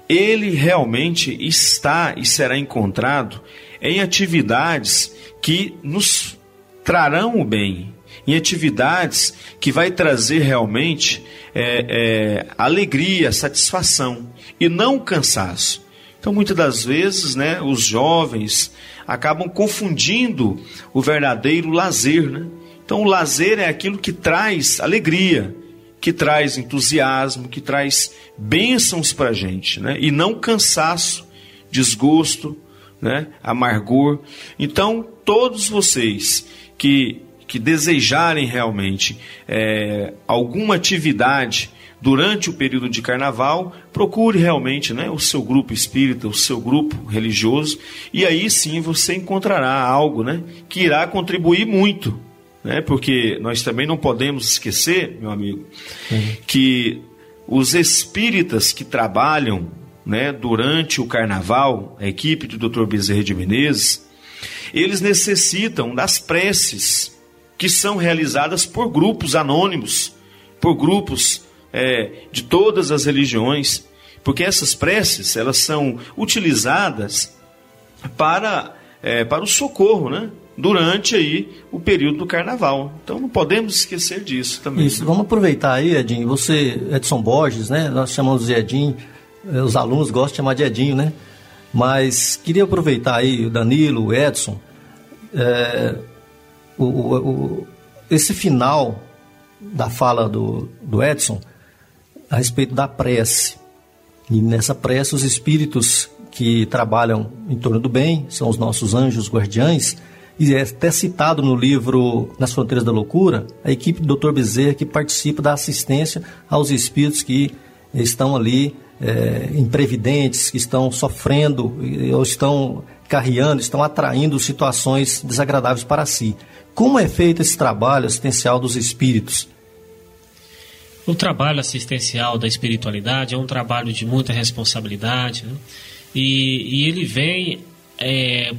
ele realmente está e será encontrado em atividades que nos trarão o bem, em atividades que vai trazer realmente é, é, alegria, satisfação e não cansaço. Então, muitas das vezes, né, os jovens acabam confundindo o verdadeiro lazer, né? Então, o lazer é aquilo que traz alegria, que traz entusiasmo, que traz bênçãos para a gente, né? e não cansaço, desgosto, né? amargor. Então, todos vocês que, que desejarem realmente é, alguma atividade durante o período de carnaval, procure realmente né, o seu grupo espírita, o seu grupo religioso, e aí sim você encontrará algo né, que irá contribuir muito né? Porque nós também não podemos esquecer, meu amigo, uhum. que os espíritas que trabalham, né, durante o carnaval, a equipe do Dr. Bezerra de Menezes, eles necessitam das preces que são realizadas por grupos anônimos, por grupos é, de todas as religiões, porque essas preces elas são utilizadas para, é, para o socorro, né? durante aí o período do carnaval. Então não podemos esquecer disso também. Isso, vamos aproveitar aí, Edinho, você, Edson Borges, né? Nós chamamos de Edinho, eh, os alunos gostam de chamar de Edinho, né? Mas queria aproveitar aí o Danilo, o Edson, é, o, o, o, esse final da fala do, do Edson a respeito da prece. E nessa prece os espíritos que trabalham em torno do bem, são os nossos anjos guardiães, e é até citado no livro Nas Fronteiras da Loucura, a equipe do Dr. Bezerra que participa da assistência aos espíritos que estão ali é, imprevidentes, que estão sofrendo ou estão carreando, estão atraindo situações desagradáveis para si. Como é feito esse trabalho assistencial dos espíritos? O trabalho assistencial da espiritualidade é um trabalho de muita responsabilidade né? e, e, ele vem é,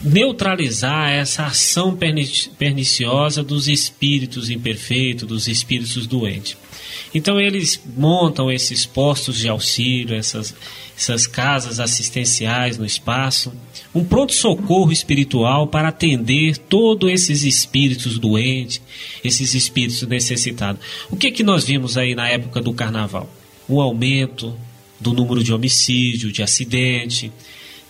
neutralizar essa ação perniciosa dos espíritos imperfeitos, dos espíritos doentes. Então eles montam esses postos de auxílio, essas, essas casas assistenciais no espaço, um pronto-socorro espiritual para atender todos esses espíritos doentes, esses espíritos necessitados. O que, que nós vimos aí na época do carnaval? Um aumento do número de homicídio, de acidente,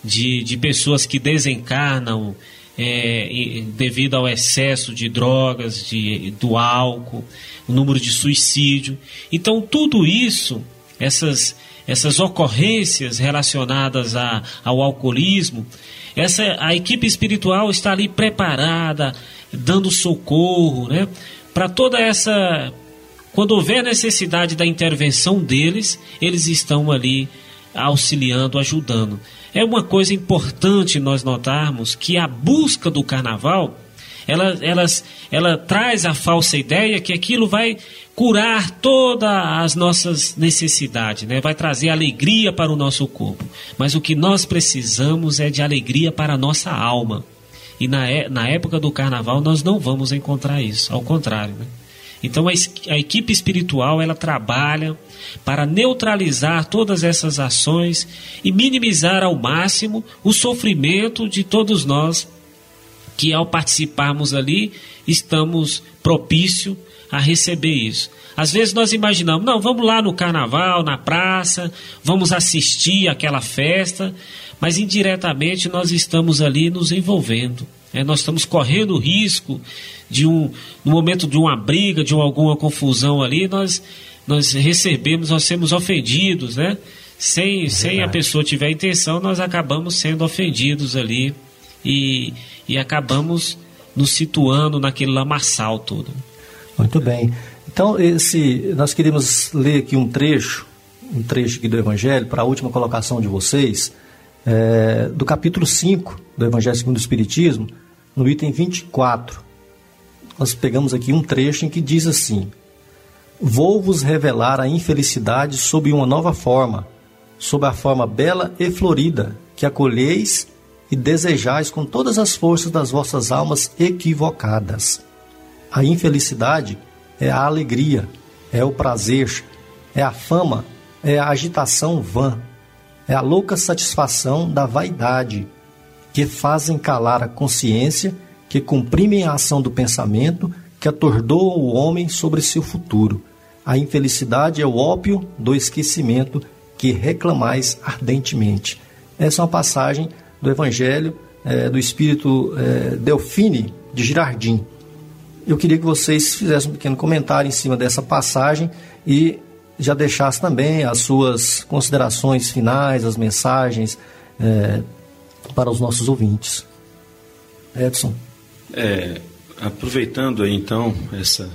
de, de pessoas que desencarnam é, devido ao excesso de drogas, de, do álcool, o número de suicídio. Então, tudo isso, essas, essas ocorrências relacionadas a, ao alcoolismo, essa, a equipe espiritual está ali preparada, dando socorro, né? Para toda essa. Quando houver necessidade da intervenção deles, eles estão ali auxiliando, ajudando. É uma coisa importante nós notarmos que a busca do carnaval ela, ela, ela traz a falsa ideia que aquilo vai curar todas as nossas necessidades, né? vai trazer alegria para o nosso corpo. Mas o que nós precisamos é de alegria para a nossa alma. E na, é, na época do carnaval nós não vamos encontrar isso, ao contrário. Né? Então a, a equipe espiritual ela trabalha para neutralizar todas essas ações e minimizar ao máximo o sofrimento de todos nós que ao participarmos ali estamos propício a receber isso. Às vezes nós imaginamos, não, vamos lá no carnaval, na praça, vamos assistir aquela festa, mas indiretamente nós estamos ali nos envolvendo. É, nós estamos correndo o risco de um, no momento de uma briga, de uma, alguma confusão ali, nós, nós recebemos, nós somos ofendidos, né? Sem, é sem a pessoa tiver intenção, nós acabamos sendo ofendidos ali e, e acabamos nos situando naquele lamaçal todo. Muito bem. Então, esse, nós queríamos ler aqui um trecho, um trecho aqui do Evangelho, para a última colocação de vocês, é, do capítulo 5 do Evangelho segundo o Espiritismo, no item 24. Nós pegamos aqui um trecho em que diz assim: Vou vos revelar a infelicidade sob uma nova forma, sob a forma bela e florida, que acolheis e desejais com todas as forças das vossas almas equivocadas. A infelicidade é a alegria, é o prazer, é a fama, é a agitação vã, é a louca satisfação da vaidade, que fazem calar a consciência, que comprimem a ação do pensamento, que atordoam o homem sobre seu futuro. A infelicidade é o ópio do esquecimento que reclamais ardentemente. Essa é uma passagem do Evangelho é, do Espírito é, Delfine de Girardim. Eu queria que vocês fizessem um pequeno comentário em cima dessa passagem e já deixassem também as suas considerações finais, as mensagens é, para os nossos ouvintes. Edson. É, aproveitando aí então essa,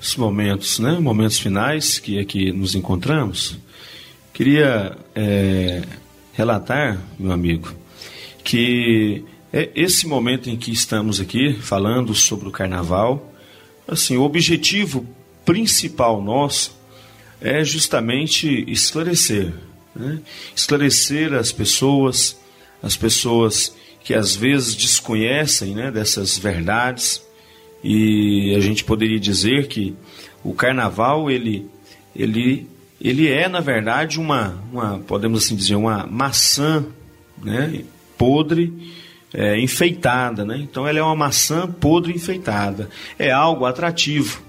esses momentos, né, momentos finais que aqui nos encontramos, queria é, relatar, meu amigo, que é esse momento em que estamos aqui falando sobre o carnaval, assim, o objetivo principal nosso é justamente esclarecer, né? esclarecer as pessoas, as pessoas que às vezes desconhecem né, dessas verdades e a gente poderia dizer que o carnaval ele ele ele é na verdade uma, uma podemos assim dizer uma maçã né, podre, é, enfeitada, né? Então ela é uma maçã podre enfeitada. É algo atrativo.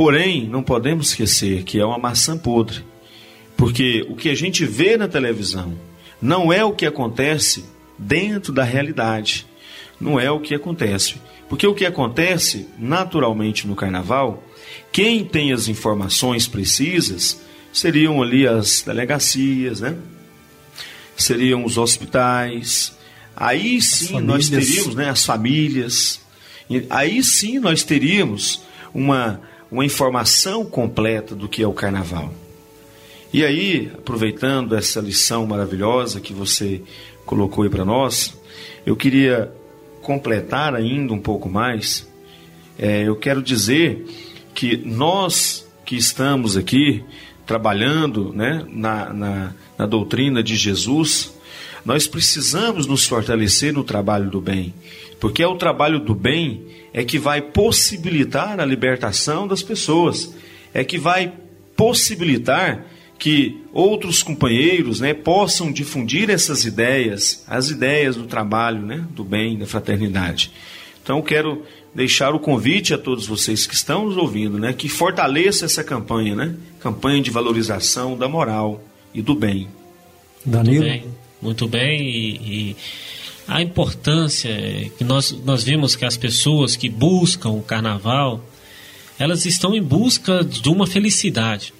Porém, não podemos esquecer que é uma maçã podre. Porque o que a gente vê na televisão não é o que acontece dentro da realidade. Não é o que acontece. Porque o que acontece naturalmente no carnaval, quem tem as informações precisas seriam ali as delegacias, né? seriam os hospitais. Aí sim nós teríamos né, as famílias. Aí sim nós teríamos uma, uma informação completa do que é o carnaval. E aí, aproveitando essa lição maravilhosa que você colocou aí para nós, eu queria completar ainda um pouco mais. É, eu quero dizer que nós que estamos aqui trabalhando né, na, na, na doutrina de Jesus, nós precisamos nos fortalecer no trabalho do bem, porque é o trabalho do bem é que vai possibilitar a libertação das pessoas, é que vai possibilitar que outros companheiros né, possam difundir essas ideias, as ideias do trabalho, né, do bem, da fraternidade. Então, quero deixar o convite a todos vocês que estão nos ouvindo, né, que fortaleça essa campanha, né, campanha de valorização da moral e do bem. Danilo. Muito bem, muito bem e, e a importância que nós nós vimos que as pessoas que buscam o carnaval, elas estão em busca de uma felicidade.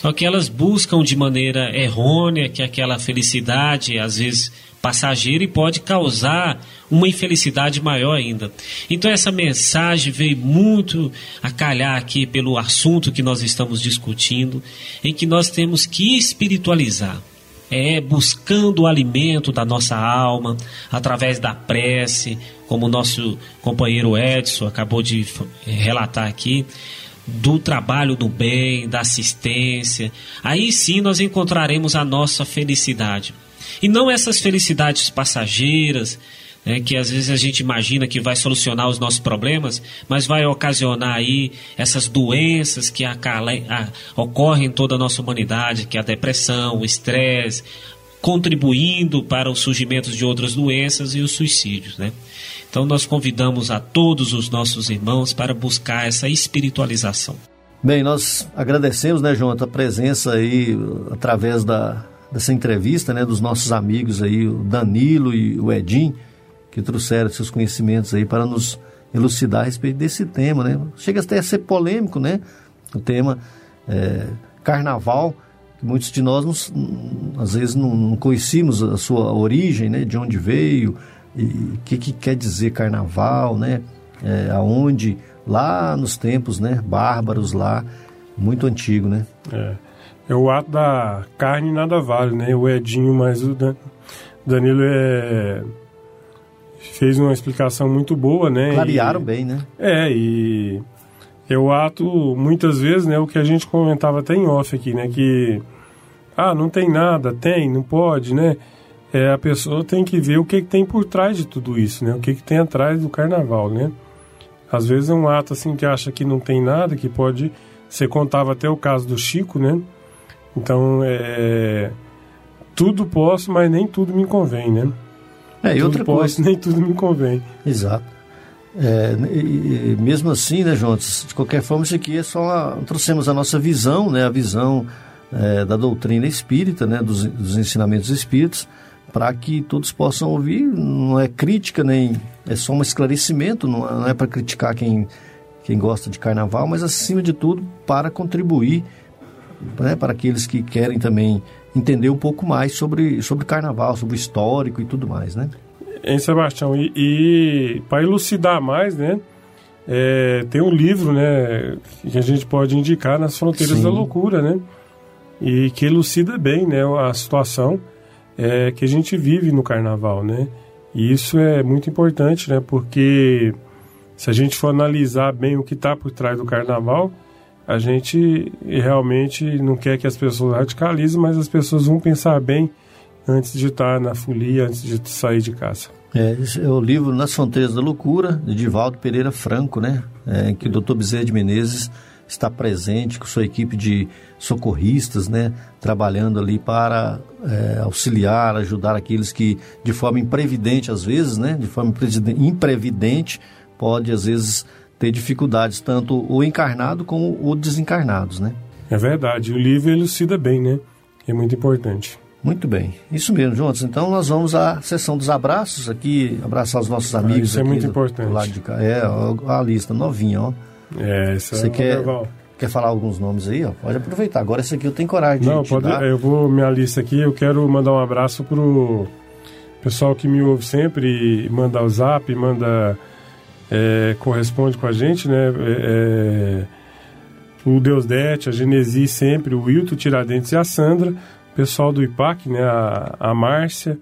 Só que elas buscam de maneira errônea que aquela felicidade, às vezes passageira, e pode causar uma infelicidade maior ainda. Então essa mensagem veio muito a calhar aqui pelo assunto que nós estamos discutindo, em que nós temos que espiritualizar. É buscando o alimento da nossa alma através da prece, como o nosso companheiro Edson acabou de relatar aqui, do trabalho do bem, da assistência. Aí sim nós encontraremos a nossa felicidade. E não essas felicidades passageiras, né, que às vezes a gente imagina que vai solucionar os nossos problemas, mas vai ocasionar aí essas doenças que ocorrem em toda a nossa humanidade, que é a depressão, o estresse, contribuindo para o surgimento de outras doenças e os suicídios, né? Então nós convidamos a todos os nossos irmãos para buscar essa espiritualização. Bem, nós agradecemos, né, João, a presença aí através da, dessa entrevista, né, dos nossos amigos aí, o Danilo e o Edim, que trouxeram seus conhecimentos aí para nos elucidar a respeito desse tema, né? Chega até a ser polêmico, né? O tema é, carnaval, que muitos de nós não, às vezes não, não conhecíamos a sua origem, né? De onde veio e o que, que quer dizer carnaval, né? É, aonde lá nos tempos, né? Bárbaros lá, muito antigo, né? É, é o ato da carne nada vale, né? O Edinho mais o Danilo é fez uma explicação muito boa, né? Clarearam e, bem, né? É, e é o ato, muitas vezes, né, o que a gente comentava até em off aqui, né, que ah, não tem nada, tem, não pode, né? É, a pessoa tem que ver o que, que tem por trás de tudo isso, né? O que, que tem atrás do carnaval, né? Às vezes é um ato assim que acha que não tem nada, que pode. Você contava até o caso do Chico, né? Então, é. Tudo posso, mas nem tudo me convém, né? É, e outra posso, coisa. nem tudo me convém. Exato. É, e, e mesmo assim, né, João, de qualquer forma, isso aqui é só. Uma, trouxemos a nossa visão, né? A visão é, da doutrina espírita, né? Dos, dos ensinamentos espíritas, para que todos possam ouvir. Não é crítica, nem. É só um esclarecimento, não, não é para criticar quem, quem gosta de carnaval, mas acima de tudo para contribuir né, para aqueles que querem também entender um pouco mais sobre, sobre carnaval, sobre o histórico e tudo mais, né? Em Sebastião, e, e para elucidar mais, né? É, tem um livro, né, que a gente pode indicar nas fronteiras Sim. da loucura, né? E que elucida bem, né, a situação é, que a gente vive no carnaval, né? E isso é muito importante, né? Porque se a gente for analisar bem o que está por trás do carnaval, a gente realmente não quer que as pessoas radicalizem, mas as pessoas vão pensar bem antes de estar na folia, antes de sair de casa. É, é o livro Nas Fronteiras da Loucura, de Divaldo Pereira Franco, né? É, que o Dr. Bezerra de Menezes está presente com sua equipe de socorristas, né? Trabalhando ali para é, auxiliar, ajudar aqueles que, de forma imprevidente, às vezes, né? De forma imprevidente, pode, às vezes, ter dificuldades, tanto o encarnado como o desencarnados, né? É verdade, o livro elucida bem, né? É muito importante. Muito bem, isso mesmo, Juntos. Então nós vamos à sessão dos abraços aqui, abraçar os nossos amigos. Ah, isso é muito importante. Do lado de cá. É, a lista novinha, ó. É, isso Você é quer, Quer falar alguns nomes aí? Ó? Pode aproveitar. Agora esse aqui eu tenho coragem de Não, te pode, dar. eu vou minha lista aqui. Eu quero mandar um abraço pro pessoal que me ouve sempre, manda o zap, manda é, corresponde com a gente, né? É, é, o Deus Dete, a Genesi sempre, o Wilton Tiradentes e a Sandra, pessoal do IPAC, né? A, a Márcia,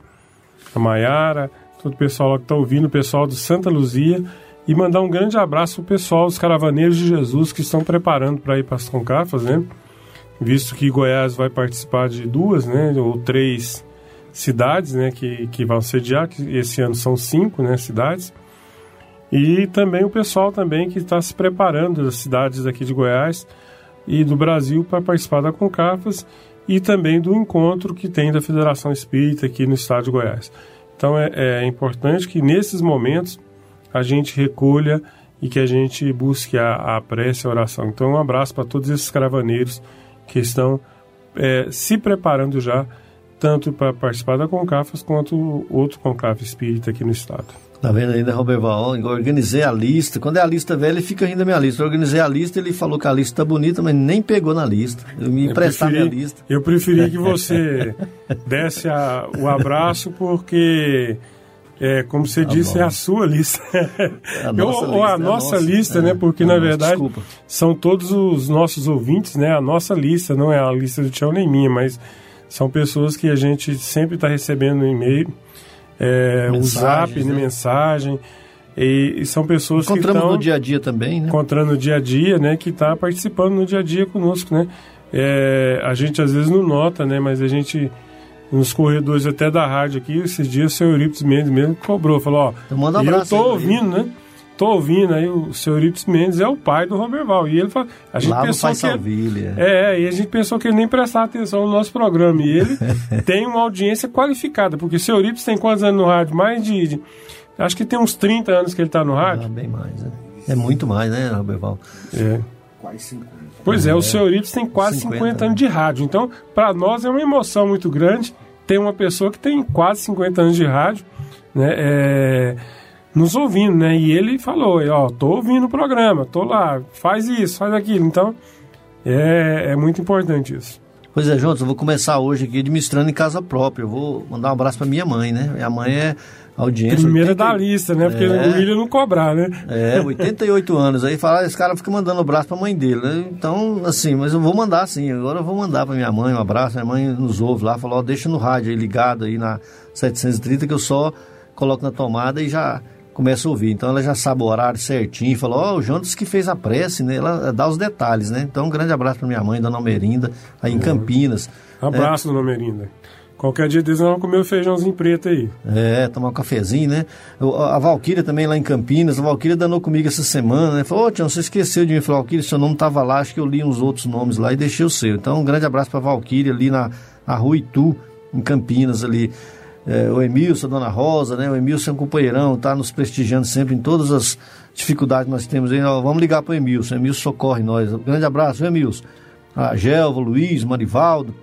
a Maiara, todo o pessoal lá que está ouvindo, o pessoal do Santa Luzia e mandar um grande abraço pro pessoal dos Caravaneiros de Jesus que estão preparando para ir para as Concafas, né? Visto que Goiás vai participar de duas, né? Ou três cidades, né? Que, que vão sediar, que esse ano são cinco, né? Cidades. E também o pessoal também que está se preparando das cidades aqui de Goiás e do Brasil para participar da Concafas e também do encontro que tem da Federação Espírita aqui no estado de Goiás. Então é, é importante que nesses momentos a gente recolha e que a gente busque a, a prece a oração. Então, um abraço para todos esses cravaneiros que estão é, se preparando já, tanto para participar da Concafas quanto outro Conclave Espírita aqui no estado. Tá vendo ainda, Roberval? Eu organizei a lista. Quando é a lista velha, fica ainda a minha lista. Eu organizei a lista, ele falou que a lista tá bonita, mas nem pegou na lista. Eu me emprestar minha lista. Eu preferi que você desse a, o abraço, porque é, como você Tá disse, bom. é a sua lista. A nossa ou, ou a lista, é a nossa nossa. lista, É. né? Porque, É, na nossa, verdade, desculpa. são todos os nossos ouvintes, né? A nossa lista, não é a lista do Tião nem minha, mas são pessoas que a gente sempre está recebendo no e-mail, é, o zap, né? mensagem. E, e são pessoas que estão no dia a dia também, né? encontrando no dia a dia, né? Que está participando no dia a dia conosco, né? É, a gente às vezes não nota, né? Mas a gente nos corredores até da rádio aqui, esses dias o seu Eurípides Mendes mesmo cobrou, falou, ó, Então um eu aí pra ouvindo, né? Tô ouvindo, aí o seu Eurípides Mendes é o pai do Roberval. E ele fala, a gente Lá no pensou Pai que Salvilha. é, é, e a gente pensou que ele nem prestava atenção no nosso programa. E ele tem uma audiência qualificada, porque o seu Eurípides tem quantos anos no rádio? Mais de, de- Acho que tem uns 30 anos que ele tá no rádio. Ah, bem mais, né? É muito mais, né, Roberval? É. Quase 50. Pois é, o seu Eurípides tem quase 50, 50, né? anos de rádio. Então, para nós é uma emoção muito grande ter uma pessoa que tem quase 50 anos de rádio, né? é, nos ouvindo, né? E ele falou, ó, tô ouvindo o programa, tô lá, faz isso, faz aquilo. Então, é, é muito importante isso. Pois é, Jonas, eu vou começar hoje aqui administrando em casa própria. Eu vou mandar um abraço para minha mãe, né? Minha mãe é audiência. Primeira 80 da lista, né? Porque É. o William não cobrar, né? É, 88 anos. Aí fala, "Ah, esse cara fica mandando um abraço pra mãe dele. né? Então, assim, mas eu vou mandar sim. Agora eu vou mandar pra minha mãe um abraço. Minha mãe nos ouve lá, falou, ó, deixa no rádio aí ligado aí na 730 que eu só coloco na tomada e já começo a ouvir. Então ela já sabe o horário certinho. Falou, ó, o Jonas que fez a prece, né? Ela dá os detalhes, né? Então um grande abraço pra minha mãe, Dona Almerinda, aí em Campinas. Abraço, dona Merinda. Qualquer dia deles nós vamos comer o feijãozinho preto aí. É, tomar um cafezinho, né? A Valquíria também lá em Campinas, a Valquíria danou comigo essa semana, né? Falou, ô Tião, você esqueceu de mim. Falou, Valquíria, seu nome tava lá, acho que eu li uns outros nomes lá e deixei o seu. Então, um grande abraço pra Valquíria ali na, na rua Itu, em Campinas ali. É, o Emilson, a Dona Rosa, né? O Emilson é um companheirão, tá nos prestigiando sempre em todas as dificuldades que nós temos aí. Vamos ligar pro Emilson, o Emilson socorre nós. Um grande abraço, viu, Emilson? A Gelva, o Luiz, o Marivaldo,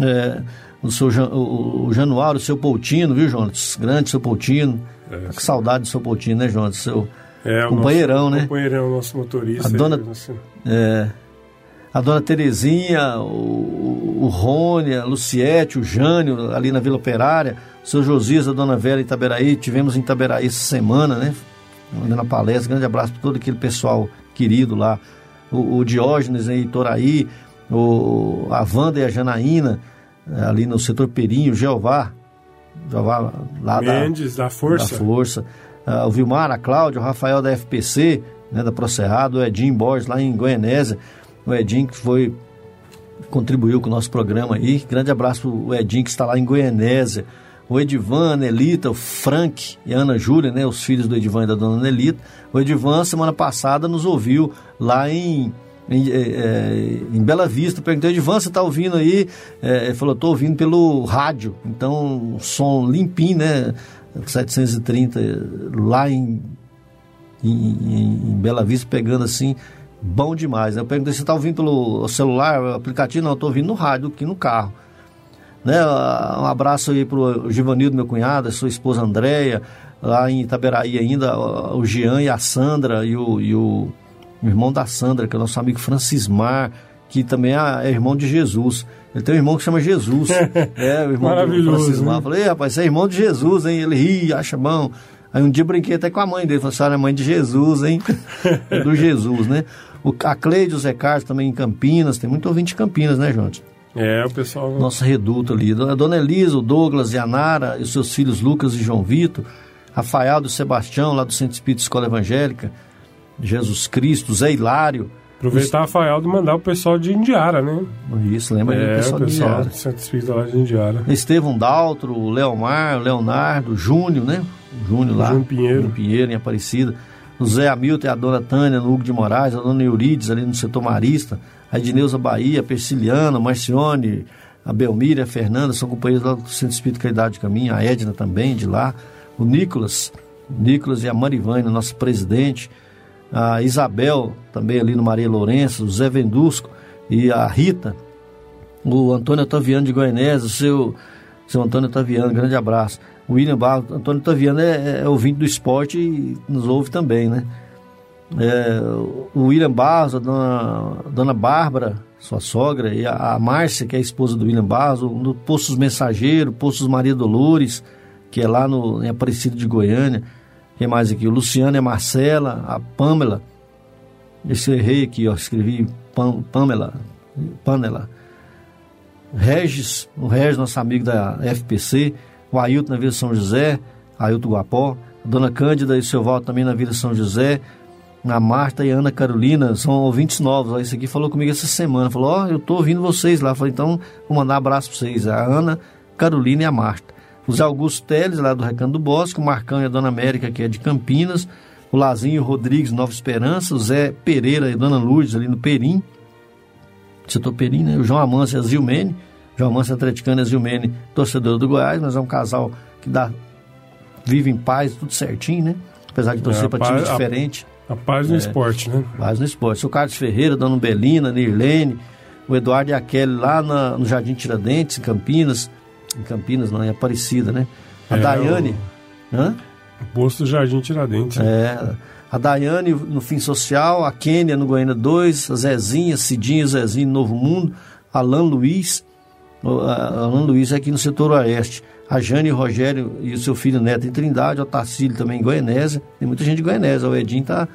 é, o, seu, o, o Januário, o seu Poutino, viu, Jonas? Grande seu Poutino. Tá com saudade do seu Poutino, né, Jonas? Seu É, o companheirão, nosso, né? Companheirão, nosso motorista. A dona- aí, nosso- É, a dona Terezinha, o, o Rony, a Luciete, o Jânio, ali na Vila Operária, o seu Josias, a dona Vera em Itaberaí, tivemos em Itaberaí essa semana, né? Dando a palestra, grande abraço para todo aquele pessoal querido lá. O, o Diógenes em Itoraí, o, a Wanda e a Janaína, eh, ali no setor Perinho, o Jeová, Jeová lá da, Mendes, da Força. da Força. Ah, o Vilmar, a Cláudia, o Rafael da FPC, né, da Procerrado, o Edinho Borges lá em Goianésia. O Edinho que foi contribuiu com o nosso programa aí. Grande abraço pro Edinho que está lá em Goianésia. O Edivan, a Nelita, o Frank e a Ana Júlia, né, os filhos do Edivan e da dona Nelita. O Edivan, semana passada, nos ouviu lá em, em, eh, eh, em Bela Vista. Perguntei, Edivan, você está ouvindo aí? Eh, ele falou, estou ouvindo pelo rádio. Então, som limpinho, né? 730, lá em, em- em Bela Vista, pegando assim, bom demais. né? Eu perguntei, você está ouvindo pelo celular, o aplicativo? Não, eu estou ouvindo no rádio, aqui no carro. Né? Um abraço aí pro Givanildo, meu cunhado, sua esposa Andréia, lá em Itaberaí ainda, o Jean e a Sandra e o, e o, o irmão da Sandra, que é nosso amigo Francismar, que também é irmão de Jesus. Ele tem um irmão que chama Jesus. é, o irmão Maravilhoso, do Francismar. né? Falei, "Ei, rapaz, você é irmão de Jesus, hein? Ele ri, acha bom. Aí um dia eu brinquei até com a mãe dele, falei, a senhora é mãe de Jesus, hein? É do Jesus, né? O, a Cleide, o Zé Carlos também em Campinas, tem muito ouvinte de Campinas, né, Jonte? É, o pessoal. Nosso reduto ali. A Dona Elisa, o Douglas e a Nara, e os seus filhos Lucas e João Vitor, Rafael do Sebastião, lá do Centro Espírito Escola Evangélica, Jesus Cristo, Zé Hilário. Aproveitar a Fael de mandar o pessoal de Indiara, né? Isso, lembra é, do pessoal, o pessoal de Indiara. do Centro Espírita lá de Indiara. Estevão Daltro, o Leomar, o Leonardo, o Júnior, né? O Júnior lá. Júnior Pinheiro. Júnior Pinheiro, em Aparecida. O Zé Hamilton e a dona Tânia, no Hugo de Moraes, a dona Eurides, ali no setor marista. A Edneuza Bahia, a Persiliana, a Marcione, a Belmira, a Fernanda, são companheiros lá do Centro Espírita Caridade de Caminho. A Edna também, de lá. O Nicolas, o Nicolas e a Marivânia, nosso presidente. A Isabel, também ali no Maria Lourenço. O Zé Vendusco e a Rita. O Antônio Otaviano de Goianésia, o seu, seu Antônio Otaviano, grande abraço. William Barros, Antônio Otaviano é, é ouvinte do esporte e nos ouve também, né? É, o William Barros, a dona, a dona Bárbara, sua sogra, e a, a Márcia, que é a esposa do William Barros, no Poços Mensageiro, Poços Maria Dolores, que é lá no, em Aparecido de Goiânia. Quem mais aqui? O Luciano e a Marcela, a Pamela. Esse errei aqui, ó, escrevi Pam, Pamela, Pamela. Regis, o Regis, nosso amigo da FPC, o Ailton na Vila São José, Ailton Guapó, a Dona Cândida e o seu Valdo também na Vila São José, a Marta e a Ana Carolina, são ouvintes novos, ó, isso aqui falou comigo essa semana, falou, ó, eu tô ouvindo vocês lá, falei, então vou mandar um abraço pra vocês, a Ana, Carolina e a Marta. O Zé Augusto Teles, lá do Recanto do Bosque, o Marcão e a Dona América, que é de Campinas, o Lazinho Rodrigues, Nova Esperança, o Zé Pereira e a Dona Lourdes, ali no Perim, setor Perim, né? O João Amância e a Zilmene, João Amância atleticano e Zilmene, torcedor do Goiás, nós é um casal que dá, vive em paz, tudo certinho, né? Apesar de torcer É, para time a- diferente. A paz no É. esporte, né? Paz no esporte. O Carlos Ferreira, Dona Belina, Nirlene, o Eduardo e a Kelly lá na- no Jardim Tiradentes, em Campinas. Em Campinas, não, em Aparecida, né? A É, Daiane. Hã? O posto do Jardim Tiradentes. né? É, a Daiane no Fim Social, a Kênia no Goiânia 2, a Zezinha, Cidinha, Zezinho no Novo Mundo, Alan Luiz, o- a- Alan Luiz é aqui no setor oeste, a Jane e o Rogério e o seu filho Neto em Trindade, o Tarcílio também em Goianésia, tem muita gente de Goianésia, o Edinho tá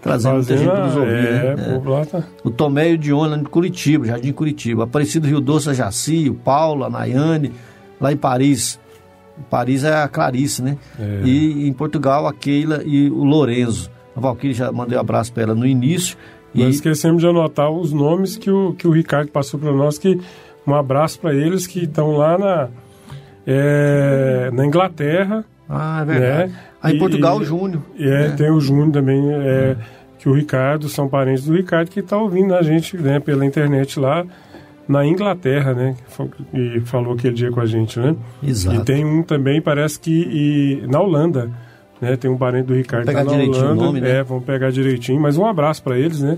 trazendo muita gente para nos ouvir, é, né? lá tá... O Tomé e o Diona em Curitiba, Jardim Curitiba. Aparecido Rio Doce, a Jaci, o Paulo, a Nayane. Lá em Paris, Paris é a Clarice, né? É. E em Portugal, a Keila e o Lorenzo. A Valquíria já mandei um abraço para ela no início. E Nós esquecemos de anotar os nomes que o, que o Ricardo passou para nós, que um abraço para eles que estão lá na, é, na Inglaterra. Ah, é verdade. Né? Ah, em E- Portugal, o Júnior. É, É. tem o Júnior também, é, que o Ricardo, são parentes do Ricardo, que está ouvindo a gente né, pela internet lá na Inglaterra, né? E falou aquele dia com a gente, né? Exato. E tem um também, parece que e, na Holanda, né? Tem um parente do Ricardo que Pegar tá na direitinho o Holanda. nome, né? É, vamos pegar direitinho. Mas um abraço para eles, né?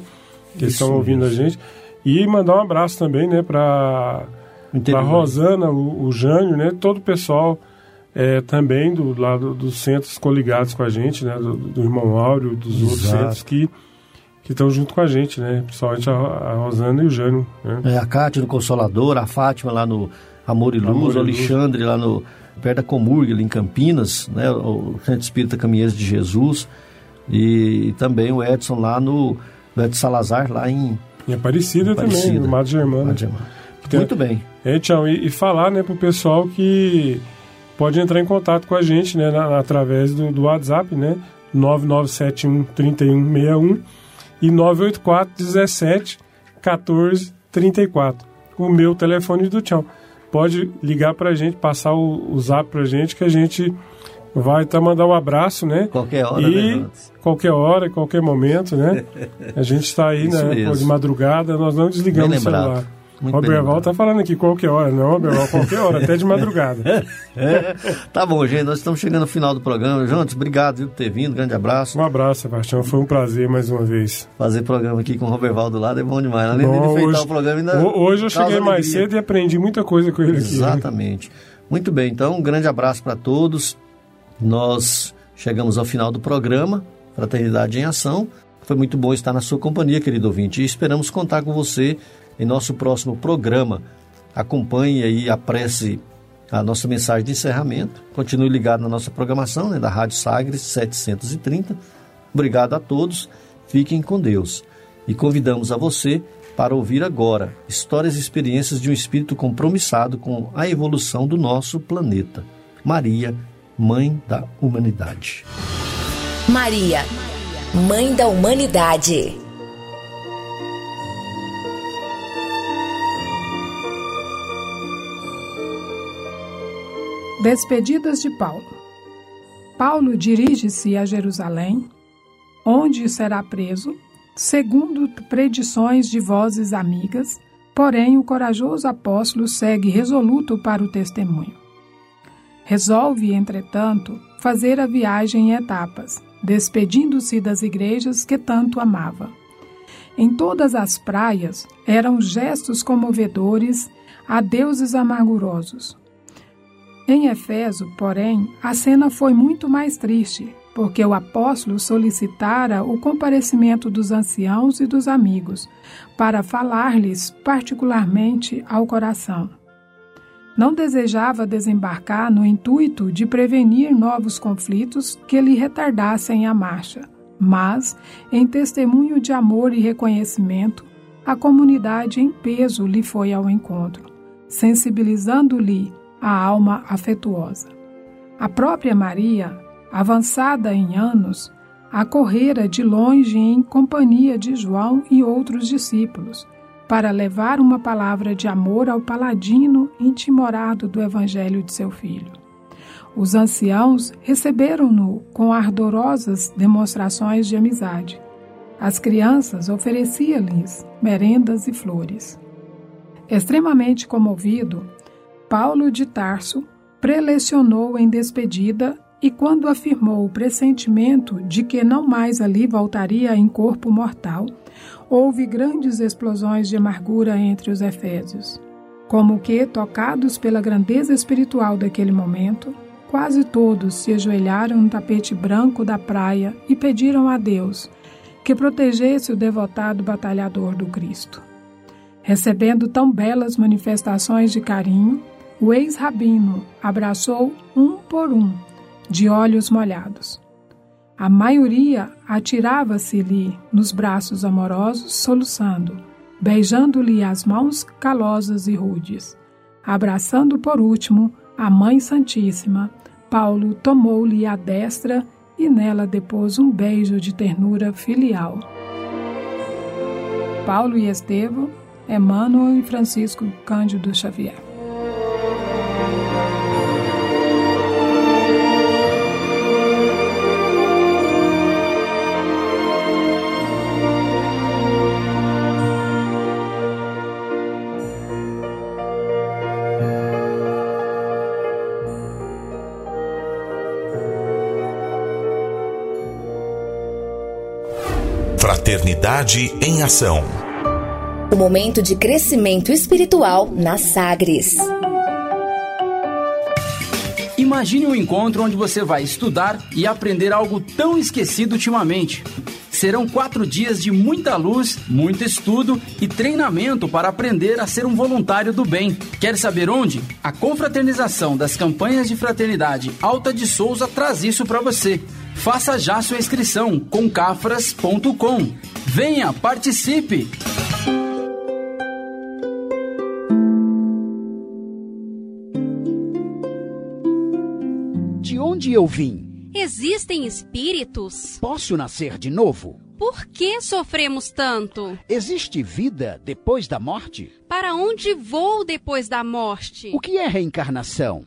Que Isso estão ouvindo mesmo. a gente. E mandar um abraço também, né? Para a Rosana, o, o Jânio, né? Todo o pessoal é, também do lado dos centros coligados com a gente, né? Do, do irmão Áureo, dos outros Exato. centros que que estão junto com a gente, né? Principalmente a, a Rosana e o Jânio, né? É, a Cátia no Consolador, a Fátima lá no Amor e Luz, Amor e o Luz. Alexandre lá no perto da Comurg, ali em Campinas, né? O Centro Espírita Caminheiros de Jesus. E, também o Edson lá no, no Edson Salazar, lá em E Aparecida, Aparecida. também, no Mato Germano. Mato Germano. Tem- Muito bem. É, Tião, e, e falar né, pro pessoal que pode entrar em contato com a gente né, na- através do, do WhatsApp, né? 9971 3161 e 984 17 14 34. O meu telefone do Tião. Pode ligar pra gente, passar o, o zap pra gente que a gente vai estar mandar um abraço, né? Qualquer hora, e né, qualquer hora, qualquer momento, né? A gente está aí, Isso né? mesmo. De madrugada, nós não desligamos o celular. Muito Roberval lembrado. tá falando aqui qualquer hora, não, Roberval, qualquer hora, até de madrugada. É. Tá bom, gente, nós estamos chegando ao final do programa. Jontes, obrigado viu, por ter vindo, grande abraço. Um abraço, Sebastião, foi um prazer mais uma vez. Fazer programa aqui com o Roberval do lado é bom demais. Além de Bom, enfeitar hoje, o programa, ainda. ho- hoje eu cheguei mais alegria. cedo e aprendi muita coisa com ele aqui. né? Exatamente. Muito bem, então um grande abraço para todos. Nós chegamos ao final do programa, Fraternidade em Ação. Foi muito bom estar na sua companhia, querido ouvinte, e esperamos contar com você em nosso próximo programa. Acompanhe aí a prece, a nossa mensagem de encerramento. Continue ligado na nossa programação, né, da Rádio Sagres 730. Obrigado a todos. Fiquem com Deus. E convidamos a você para ouvir agora histórias e experiências de um espírito compromissado com a evolução do nosso planeta. Maria, Mãe da Humanidade. Maria, Mãe da Humanidade. Despedidas de Paulo. Paulo dirige-se a Jerusalém, onde será preso segundo predições de vozes amigas, porém o corajoso apóstolo segue resoluto para o testemunho. Resolve, entretanto, fazer a viagem em etapas, despedindo-se das igrejas que tanto amava. Em todas as praias eram gestos comovedores a deuses amargurosos. Em Efeso, porém, a cena foi muito mais triste, porque o apóstolo solicitara o comparecimento dos anciãos e dos amigos, para falar-lhes particularmente ao coração. Não desejava desembarcar no intuito de prevenir novos conflitos que lhe retardassem a marcha, mas, em testemunho de amor e reconhecimento, a comunidade em peso lhe foi ao encontro, sensibilizando-lhe a alma afetuosa. A própria Maria, avançada em anos, acorrera de longe em companhia de João e outros discípulos, para levar uma palavra de amor ao paladino intimorado do evangelho de seu filho. Os anciãos receberam-no com ardorosas demonstrações de amizade. As crianças ofereciam-lhes merendas e flores. Extremamente comovido, Paulo de Tarso prelecionou em despedida e quando afirmou o pressentimento de que não mais ali voltaria em corpo mortal, houve grandes explosões de amargura entre os efésios. Como que, tocados pela grandeza espiritual daquele momento, quase todos se ajoelharam no tapete branco da praia e pediram a Deus que protegesse o devotado batalhador do Cristo. Recebendo tão belas manifestações de carinho, o ex-rabino abraçou um por um de olhos molhados. A maioria atirava-se-lhe nos braços amorosos, soluçando, beijando-lhe as mãos calosas e rudes. Abraçando por último a Mãe Santíssima, Paulo tomou-lhe a destra e nela depôs um beijo de ternura filial. Paulo e Estevão, Emmanuel e Francisco Cândido Xavier. Fraternidade em Ação. O momento de crescimento espiritual na Sagres. Imagine um encontro onde você vai estudar e aprender algo tão esquecido ultimamente. Serão quatro dias de muita luz, muito estudo e treinamento para aprender a ser um voluntário do bem. Quer saber onde? A confraternização das campanhas de fraternidade Alta de Souza traz isso para você. Faça já sua inscrição com cafras.com. Venha, participe! De onde eu vim? Existem espíritos? Posso nascer de novo? Por que sofremos tanto? Existe vida depois da morte? Para onde vou depois da morte? O que é reencarnação?